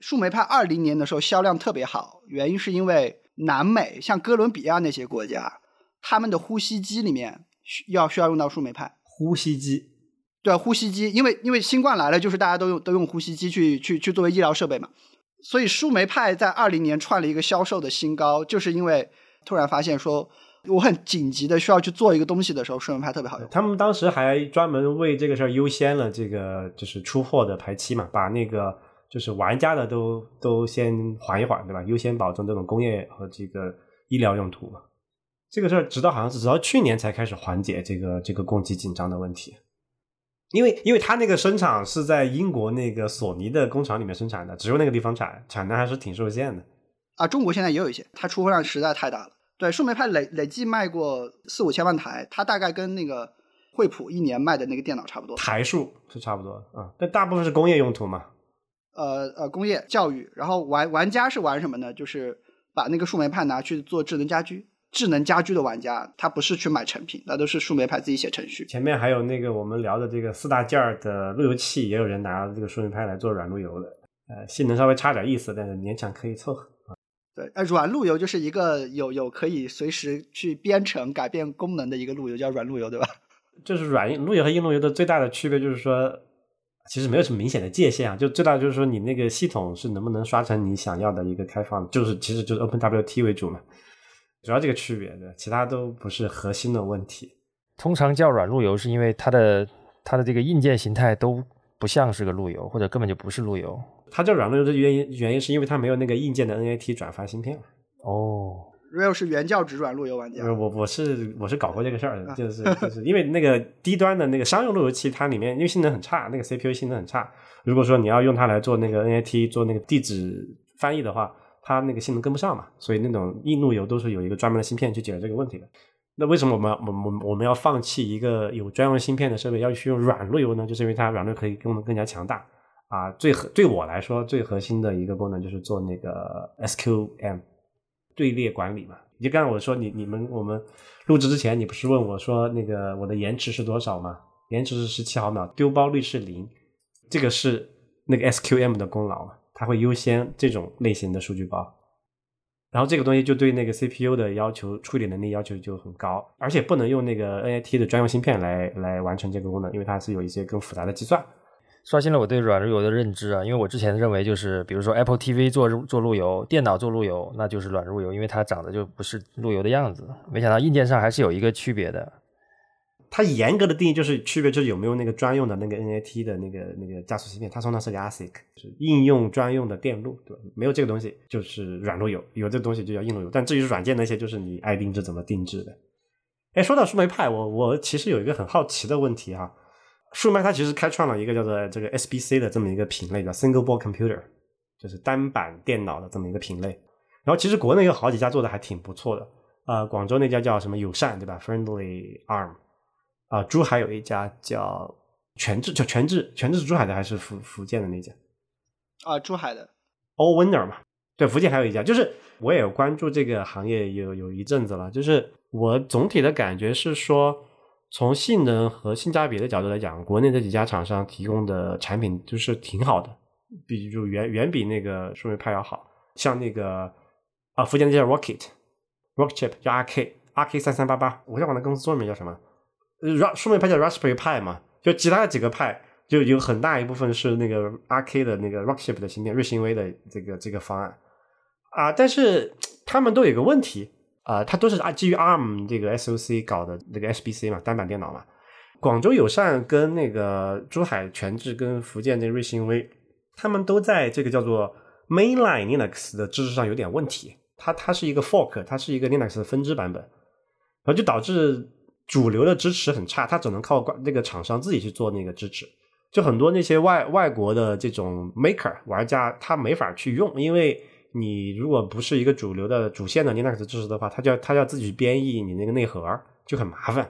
树莓派二零年的时候销量特别好，原因是因为南美像哥伦比亚那些国家，他们的呼吸机里面需要需要用到树莓派。呼吸机，对，呼吸机，因为因为新冠来了，就是大家都用都用呼吸机去去去作为医疗设备嘛。所以树莓派在二零年创了一个销售的新高，就是因为突然发现说我很紧急的需要去做一个东西的时候，树莓派特别好用。他们当时还专门为这个事儿优先了这个就是出货的排期嘛，把那个就是玩家的都都先缓一缓，对吧？优先保证这种工业和这个医疗用途嘛。这个事儿直到好像是直到去年才开始缓解这个这个供给紧张的问题。因为因为它那个生产是在英国那个索尼的工厂里面生产的，只有那个地方产，产能还是挺受限的。啊，中国现在也有一些，它出货量实在太大了。对，树莓派累累计卖过四五千万台，它大概跟那个惠普一年卖的那个电脑差不多。台数是差不多啊，但大部分是工业用途嘛。呃呃，工业教育，然后玩玩家是玩什么呢？就是把那个树莓派拿去做智能家居。智能家居的玩家，他不是去买成品，那都是树莓派自己写程序。前面还有那个我们聊的这个四大件儿的路由器，也有人拿这个树莓派来做软路由的，呃，性能稍微差点意思，但是勉强可以凑合啊。对，呃，软路由就是一个有有可以随时去编程改变功能的一个路由，叫软路由，对吧？(laughs) 就是软路由和硬路由的最大的区别就是说，其实没有什么明显的界限啊，就最大就是说你那个系统是能不能刷成你想要的一个开放，就是其实就是 OpenWT 为主嘛。主要这个区别的，其他都不是核心的问题。通常叫软路由，是因为它的它的这个硬件形态都不像是个路由，或者根本就不是路由。它叫软路由的原因，原因是因为它没有那个硬件的 NAT 转发芯片。哦，Real 是原教旨软路由玩家。我我是我是搞过这个事儿的，就是就是因为那个低端的那个商用路由器，它里面因为性能很差，那个 CPU 性能很差。如果说你要用它来做那个 NAT 做那个地址翻译的话。它那个性能跟不上嘛，所以那种硬路由都是有一个专门的芯片去解决这个问题的。那为什么我们我们我们要放弃一个有专用芯片的设备，要去用软路由呢？就是因为它软路由可以功能更加强大啊。最核对我来说最核心的一个功能就是做那个 SQM 队列管理嘛。你就刚才我说你你们我们录制之前，你不是问我说那个我的延迟是多少吗？延迟是十七毫秒，丢包率是零，这个是那个 SQM 的功劳嘛。它会优先这种类型的数据包，然后这个东西就对那个 CPU 的要求处理能力要求就很高，而且不能用那个 NAT 的专用芯片来来完成这个功能，因为它是有一些更复杂的计算。刷新了我对软路由的认知啊，因为我之前认为就是比如说 Apple TV 做做路由，电脑做路由，那就是软路由，因为它长得就不是路由的样子。没想到硬件上还是有一个区别的。它严格的定义就是区别，就是有没有那个专用的那个 NAT 的那个那个加速芯片，它通常是个 ASIC，是应用专用的电路，对吧？没有这个东西就是软路由，有这个东西就叫硬路由。但至于软件那些，就是你爱定制怎么定制的。哎，说到树莓派，我我其实有一个很好奇的问题哈，树麦它其实开创了一个叫做这个 SBC 的这么一个品类，叫 Single Board Computer，就是单板电脑的这么一个品类。然后其实国内有好几家做的还挺不错的，呃，广州那家叫什么友善，对吧？Friendly Arm。啊，珠海有一家叫全智，叫全智，全智是珠海的还是福福建的那家？啊，珠海的，All Winner 嘛。对，福建还有一家，就是我也有关注这个行业有有一阵子了。就是我总体的感觉是说，从性能和性价比的角度来讲，国内这几家厂商提供的产品就是挺好的，比就远远比那个树莓派要好。像那个啊，福建那家 Rocket，Rocket Chip 叫 RK，RK 三三八八，我想管那公司中文名叫什么？Ras 树莓派叫 Raspberry Pi 嘛，就其他的几个派就有很大一部分是那个 RK 的那个 Rockchip 的芯片，瑞芯微的这个这个方案啊，但是他们都有个问题啊，它都是啊基于 ARM 这个 SOC 搞的那个 SBC 嘛，单板电脑嘛。广州友善跟那个珠海全智跟福建这瑞芯微，他们都在这个叫做 Mainline Linux 的支持上有点问题，它它是一个 fork，它是一个 Linux 的分支版本，然后就导致。主流的支持很差，它只能靠那个厂商自己去做那个支持。就很多那些外外国的这种 maker 玩家，他没法去用，因为你如果不是一个主流的主线的 Linux 支持的话，他就要他要自己编译你那个内核，就很麻烦。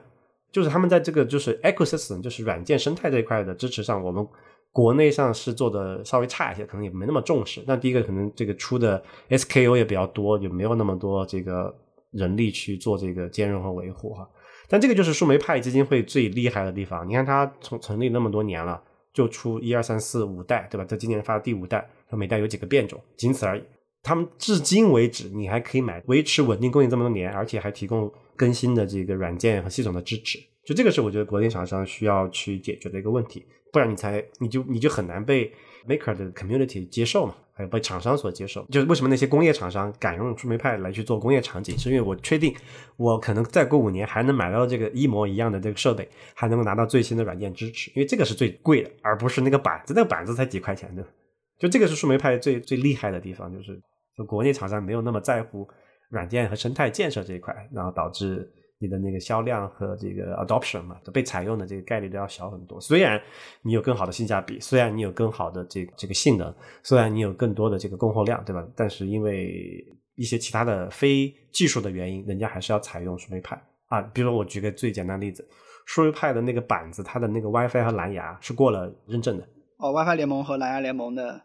就是他们在这个就是 ecosystem 就是软件生态这一块的支持上，我们国内上是做的稍微差一些，可能也没那么重视。但第一个可能这个出的 SKU 也比较多，就没有那么多这个人力去做这个兼容和维护哈。但这个就是树莓派基金会最厉害的地方。你看它从成立那么多年了，就出一二三四五代，对吧？这今年发的第五代，它每代有几个变种，仅此而已。他们至今为止，你还可以买，维持稳定供应这么多年，而且还提供更新的这个软件和系统的支持。就这个是我觉得国内厂商需要去解决的一个问题。不然你才你就你就很难被 maker 的 community 接受嘛，还有被厂商所接受。就是为什么那些工业厂商敢用树莓派来去做工业场景，是因为我确定我可能再过五年还能买到这个一模一样的这个设备，还能够拿到最新的软件支持，因为这个是最贵的，而不是那个板子，那个板子才几块钱的。就这个是树莓派最最厉害的地方，就是就国内厂商没有那么在乎软件和生态建设这一块，然后导致。你的那个销量和这个 adoption 嘛，被采用的这个概率都要小很多。虽然你有更好的性价比，虽然你有更好的这这个性能，虽然你有更多的这个供货量，对吧？但是因为一些其他的非技术的原因，人家还是要采用树莓派啊。比如我举个最简单的例子，树莓派的那个板子，它的那个 WiFi 和蓝牙是过了认证的。哦，WiFi 联盟和蓝牙联盟的。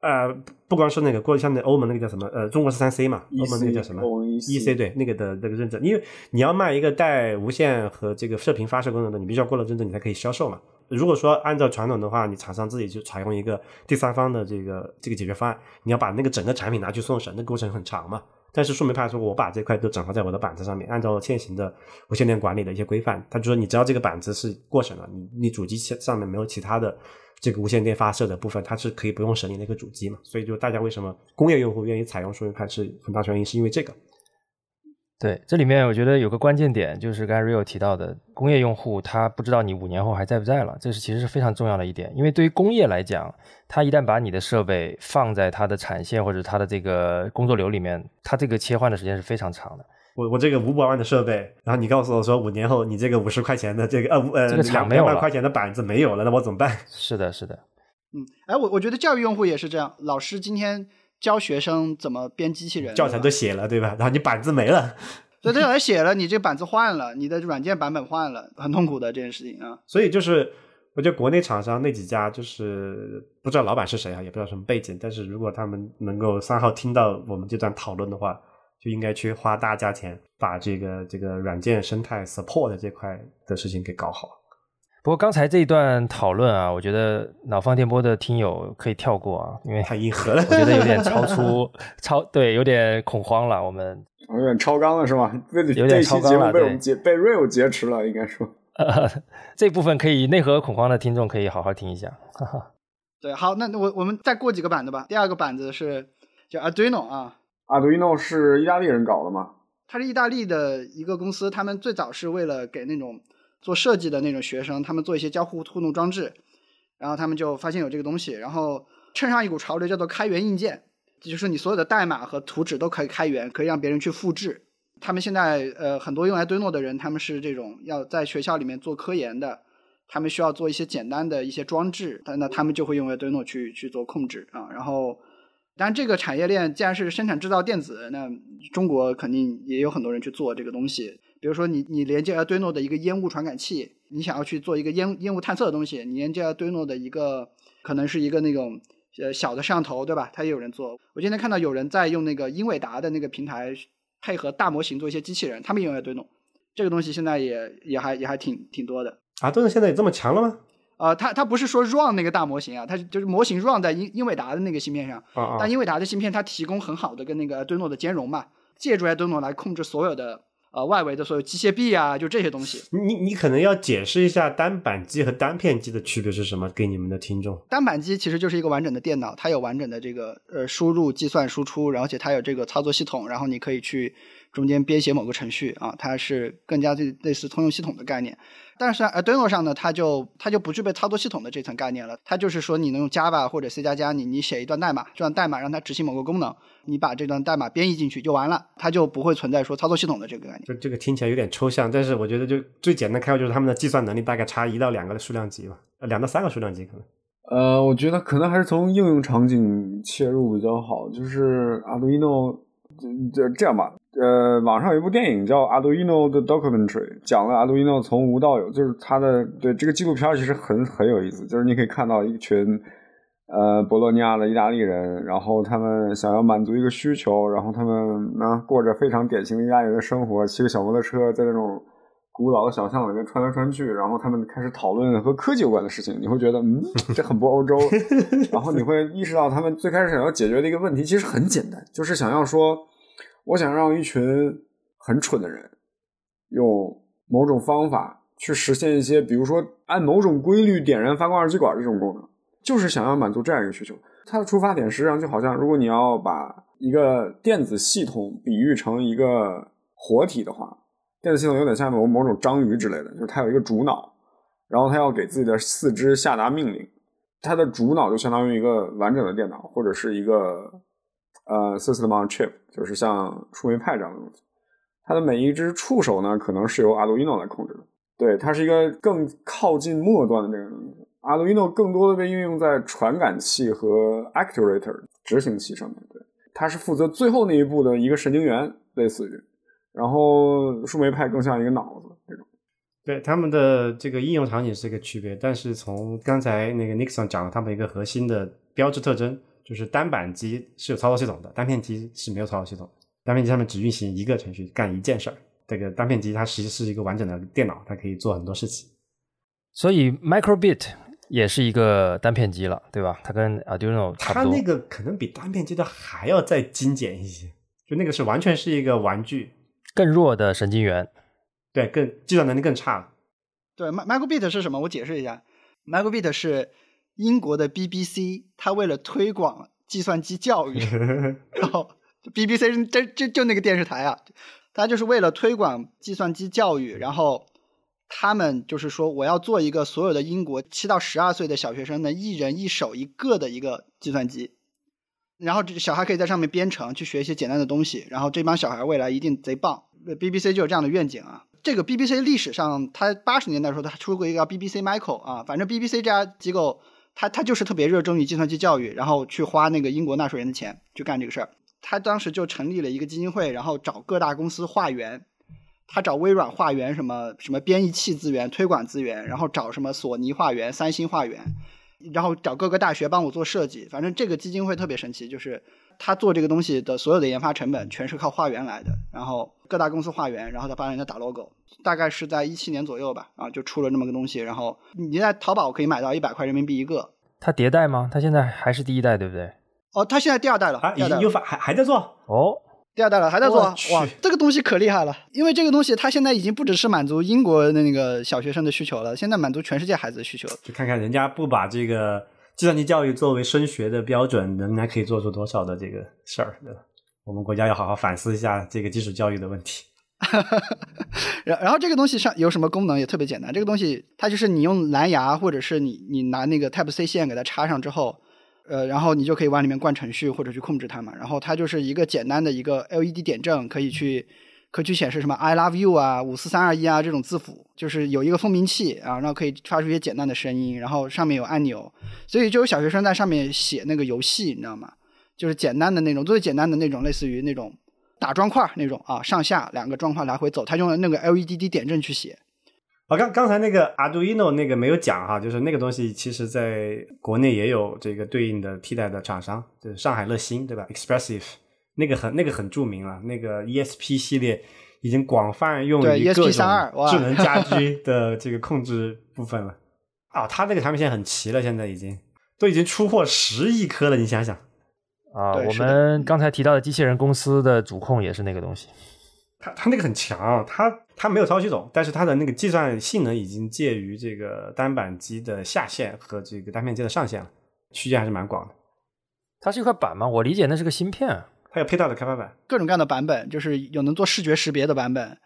呃，不光是那个，过像那欧盟那个叫什么？呃，中国是三 C 嘛，欧盟那个叫什么？E C 对，那个的那个认证，因为你要卖一个带无线和这个射频发射功能的，你必须要过了认证，你才可以销售嘛。如果说按照传统的话，你厂商自己就采用一个第三方的这个这个解决方案，你要把那个整个产品拿去送审，那过程很长嘛。但是树莓派说，我把这块都整合在我的板子上面，按照现行的无线电管理的一些规范，他就说你只要这个板子是过审了，你你主机上面没有其他的。这个无线电发射的部分，它是可以不用审你那个主机嘛？所以就大家为什么工业用户愿意采用树莓派是很大原因，是因为这个。对，这里面我觉得有个关键点，就是刚才 Rio 提到的，工业用户他不知道你五年后还在不在了，这是其实是非常重要的一点。因为对于工业来讲，他一旦把你的设备放在它的产线或者它的这个工作流里面，它这个切换的时间是非常长的。我我这个五百万的设备，然后你告诉我说五年后你这个五十块钱的这个呃呃两两百块钱的板子没有了，那我怎么办？(laughs) 是的，是的。嗯，哎，我我觉得教育用户也是这样，老师今天教学生怎么编机器人，教材都写了对吧？然后你板子没了，所以教材写了，你这板子换了，你的软件版本换了，很痛苦的这件事情啊。所以就是我觉得国内厂商那几家就是不知道老板是谁啊，也不知道什么背景，但是如果他们能够三号听到我们这段讨论的话。就应该去花大价钱把这个这个软件生态 support 这块的事情给搞好。不过刚才这一段讨论啊，我觉得脑放电波的听友可以跳过啊，因为太硬核了，我觉得有点超出 (laughs) 超对，有点恐慌了。我们有点超纲了是吧？有点超纲了，被我们劫被 real 劫持了，应该说。(laughs) 这部分可以内核恐慌的听众可以好好听一下。(laughs) 对，好，那我我们再过几个板子吧。第二个板子是叫 Arduino 啊。Arduino 是意大利人搞的吗？它是意大利的一个公司，他们最早是为了给那种做设计的那种学生，他们做一些交互互动装置，然后他们就发现有这个东西，然后趁上一股潮流，叫做开源硬件，就是你所有的代码和图纸都可以开源，可以让别人去复制。他们现在呃很多用 Arduino 的人，他们是这种要在学校里面做科研的，他们需要做一些简单的一些装置，那他们就会用 Arduino 去去做控制啊，然后。但这个产业链既然是生产制造电子，那中国肯定也有很多人去做这个东西。比如说，你你连接 Arduino 的一个烟雾传感器，你想要去做一个烟烟雾探测的东西，你连接堆诺的一个可能是一个那种呃小的摄像头，对吧？它也有人做。我今天看到有人在用那个英伟达的那个平台配合大模型做一些机器人，他们也用 Arduino 这个东西现在也也还也还挺挺多的。啊，真的现在也这么强了吗？呃，它它不是说 run 那个大模型啊，它就是模型 run 在英英伟达的那个芯片上，但英伟达的芯片它提供很好的跟那个 Arduino 的兼容嘛，借助 Arduino 来控制所有的呃外围的所有机械臂啊，就这些东西。你你可能要解释一下单板机和单片机的区别是什么，给你们的听众。单板机其实就是一个完整的电脑，它有完整的这个呃输入、计算、输出，然后且它有这个操作系统，然后你可以去中间编写某个程序啊，它是更加类类似通用系统的概念。但是 Arduino 上呢，它就它就不具备操作系统的这层概念了。它就是说，你能用 Java 或者 C 加加，你你写一段代码，这段代码让它执行某个功能，你把这段代码编译进去就完了，它就不会存在说操作系统的这个概念。就这个听起来有点抽象，但是我觉得就最简单开发就是他们的计算能力大概差一到两个的数量级吧，呃，两到三个数量级可能。呃，我觉得可能还是从应用场景切入比较好。就是 Arduino 这这样吧，呃，网上有一部电影叫《Arduino 的 Documentary》，讲了 Arduino 从无到有，就是它的对这个纪录片其实很很有意思，就是你可以看到一群呃博洛尼亚的意大利人，然后他们想要满足一个需求，然后他们呢过着非常典型的意大利人的生活，骑个小摩托车在那种。古老的小巷里面穿来穿去，然后他们开始讨论和科技有关的事情，你会觉得，嗯，(laughs) 这很不欧洲。然后你会意识到，他们最开始想要解决的一个问题其实很简单，就是想要说，我想让一群很蠢的人用某种方法去实现一些，比如说按某种规律点燃发光二极管这种功能，就是想要满足这样一个需求。它的出发点实际上就好像，如果你要把一个电子系统比喻成一个活体的话。电子系统有点像某某种章鱼之类的，就是它有一个主脑，然后它要给自己的四肢下达命令。它的主脑就相当于一个完整的电脑，或者是一个呃 system on chip，就是像触媒派这样的东西。它的每一只触手呢，可能是由 Arduino 来控制的。对，它是一个更靠近末端的这个东西。Arduino 更多的被应用在传感器和 actuator 执行器上面。对，它是负责最后那一步的一个神经元，类似于。然后树莓派更像一个脑子这种，对他们的这个应用场景是一个区别，但是从刚才那个 Nixon 讲了他们一个核心的标志特征，就是单板机是有操作系统的，单片机是没有操作系统，单片机上面只运行一个程序干一件事儿，这个单片机它实际是一个完整的电脑，它可以做很多事情。所以 Microbit 也是一个单片机了，对吧？它跟 Arduino 差不多。它那个可能比单片机的还要再精简一些，就那个是完全是一个玩具。更弱的神经元，对，更计算能力更差了。对，Microbit 是什么？我解释一下，Microbit 是英国的 BBC，它为了推广计算机教育，(laughs) 然后 BBC 这这就那个电视台啊，它就是为了推广计算机教育，然后他们就是说我要做一个所有的英国七到十二岁的小学生的一人一手一个的一个计算机。然后这小孩可以在上面编程，去学一些简单的东西。然后这帮小孩未来一定贼棒。BBC 就有这样的愿景啊。这个 BBC 历史上，它八十年代的时候，它出过一个 BBC Michael 啊。反正 BBC 这家机构，它它就是特别热衷于计算机教育，然后去花那个英国纳税人的钱去干这个事儿。他当时就成立了一个基金会，然后找各大公司化缘。他找微软化缘，什么什么编译器资源、推广资源，然后找什么索尼化缘、三星化缘。然后找各个大学帮我做设计，反正这个基金会特别神奇，就是他做这个东西的所有的研发成本全是靠化缘来的。然后各大公司化缘，然后他帮人家打 logo，大概是在一七年左右吧，啊，就出了那么个东西。然后你在淘宝可以买到一百块人民币一个。它迭代吗？它现在还是第一代，对不对？哦，它现在第二代了，已经又发还还在做哦。第二代了，还在做哇！这个东西可厉害了，因为这个东西它现在已经不只是满足英国的那个小学生的需求了，现在满足全世界孩子的需求。就看看人家不把这个计算机教育作为升学的标准，人家可以做出多少的这个事儿，对吧？我们国家要好好反思一下这个基础教育的问题。然 (laughs) 然后这个东西上有什么功能也特别简单，这个东西它就是你用蓝牙或者是你你拿那个 Type C 线给它插上之后。呃，然后你就可以往里面灌程序或者去控制它嘛。然后它就是一个简单的一个 LED 点阵，可以去可以去显示什么 I love you 啊、五四三二一啊这种字符，就是有一个蜂鸣器啊，然后可以发出一些简单的声音。然后上面有按钮，所以就有小学生在上面写那个游戏，你知道吗？就是简单的那种，最简单的那种，类似于那种打砖块那种啊，上下两个砖块来回走，他用了那个 LED 点阵去写。哦，刚刚才那个 Arduino 那个没有讲哈，就是那个东西其实在国内也有这个对应的替代的厂商，就是上海乐星对吧？Expressive 那个很那个很著名了，那个 ESP 系列已经广泛用于各种智能家居的这个控制部分了。(laughs) 啊，它那个产品线很齐了，现在已经都已经出货十亿颗了，你想想啊，我们刚才提到的机器人公司的主控也是那个东西。它它那个很强，它它没有操作系统，但是它的那个计算性能已经介于这个单板机的下限和这个单片机的上限了，区间还是蛮广的。它是一块板吗？我理解那是个芯片。它有配套的开发板，各种各样的版本，就是有能做视觉识别的版本，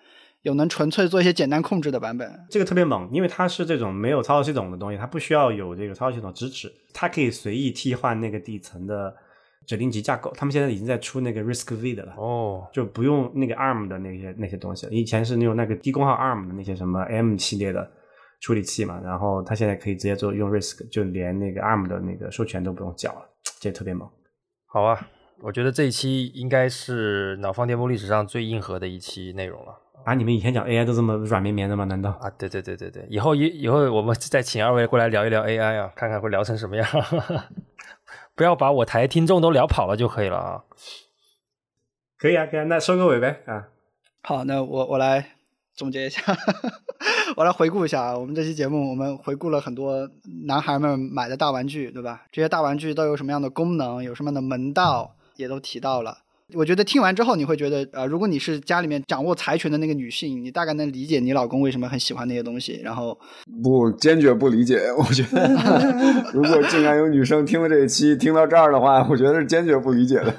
有能纯粹做一些简单控制的版本。这个特别猛，因为它是这种没有操作系统的东西，它不需要有这个操作系统支持，它可以随意替换那个底层的。指令集架构，他们现在已经在出那个 Risk V 的了，哦，就不用那个 ARM 的那些那些东西了。以前是用那个低功耗 ARM 的那些什么 M 系列的处理器嘛，然后它现在可以直接做用 Risk，就连那个 ARM 的那个授权都不用缴了，这特别猛。好啊，我觉得这一期应该是脑放电波历史上最硬核的一期内容了。啊，你们以前讲 AI 都这么软绵绵的吗？难道？啊，对对对对对，以后以以后我们再请二位过来聊一聊 AI 啊，看看会聊成什么样。不要把我台听众都聊跑了就可以了啊。可以啊，可以啊，那收个尾呗啊。好，那我我来总结一下，(laughs) 我来回顾一下啊，我们这期节目我们回顾了很多男孩们买的大玩具，对吧？这些大玩具都有什么样的功能，有什么样的门道，也都提到了。我觉得听完之后，你会觉得，呃，如果你是家里面掌握财权的那个女性，你大概能理解你老公为什么很喜欢那些东西。然后，不，坚决不理解。我觉得，(laughs) 如果竟然有女生听了这一期，听到这儿的话，我觉得是坚决不理解的。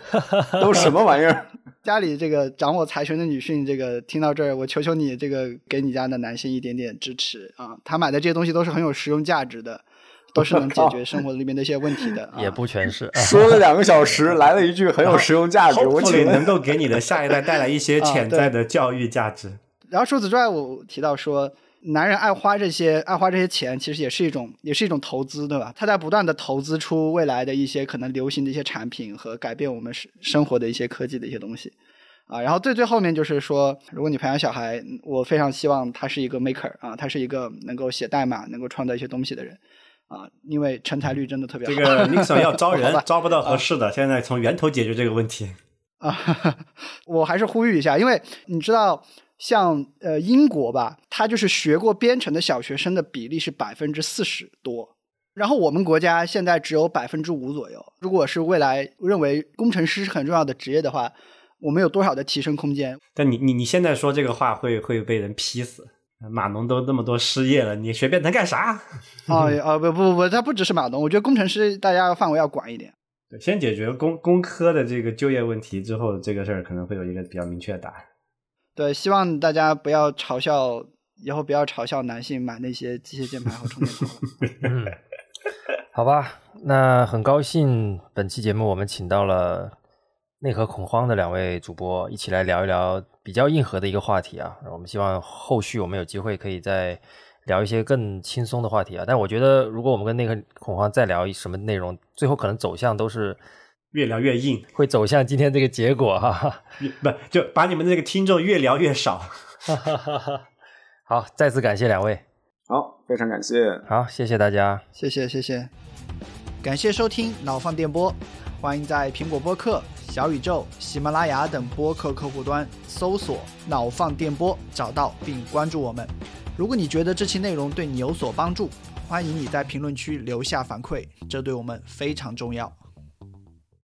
都什么玩意儿？(laughs) 家里这个掌握财权的女性，这个听到这儿，我求求你，这个给你家的男性一点点支持啊！他买的这些东西都是很有实用价值的。都是能解 (laughs) 决生活里面的一些问题的，(laughs) 也不全是。说了两个小时，(laughs) 来了一句很有实用价值，我请能够给你的下一代带来一些潜在的教育价值。然后除此之外，我提到说，男人爱花这些，爱花这些钱，其实也是一种，也是一种投资，对吧？他在不断的投资出未来的一些可能流行的一些产品和改变我们生生活的一些科技的一些东西啊。然后最最后面就是说，如果你培养小孩，我非常希望他是一个 maker 啊，他是一个能够写代码、能够创造一些东西的人。啊，因为成才率真的特别好。这个 Nixon 要招 (laughs) 人，招不到合适的，现在从源头解决这个问题。啊，(laughs) 我还是呼吁一下，因为你知道，像呃英国吧，他就是学过编程的小学生的比例是百分之四十多，然后我们国家现在只有百分之五左右。如果是未来认为工程师是很重要的职业的话，我们有多少的提升空间？但你你你现在说这个话会会被人批死。码农都那么多失业了，你学编程干啥？(laughs) 哦哦不不不，他不只是码农，我觉得工程师大家范围要广一点。对，先解决工工科的这个就业问题之后，这个事儿可能会有一个比较明确的答案。对，希望大家不要嘲笑，以后不要嘲笑男性买那些机械键盘和充电宝。(laughs) 嗯，好吧，那很高兴本期节目我们请到了内核恐慌的两位主播一起来聊一聊。比较硬核的一个话题啊，我们希望后续我们有机会可以再聊一些更轻松的话题啊。但我觉得，如果我们跟那个恐慌再聊什么内容，最后可能走向都是越聊越硬，会走向今天这个结果哈。不，就把你们这个听众越聊越少。(laughs) 好，再次感谢两位。好，非常感谢。好，谢谢大家。谢谢，谢谢。感谢收听脑放电波，欢迎在苹果播客。小宇宙、喜马拉雅等播客客户端搜索“脑放电波”，找到并关注我们。如果你觉得这期内容对你有所帮助，欢迎你在评论区留下反馈，这对我们非常重要。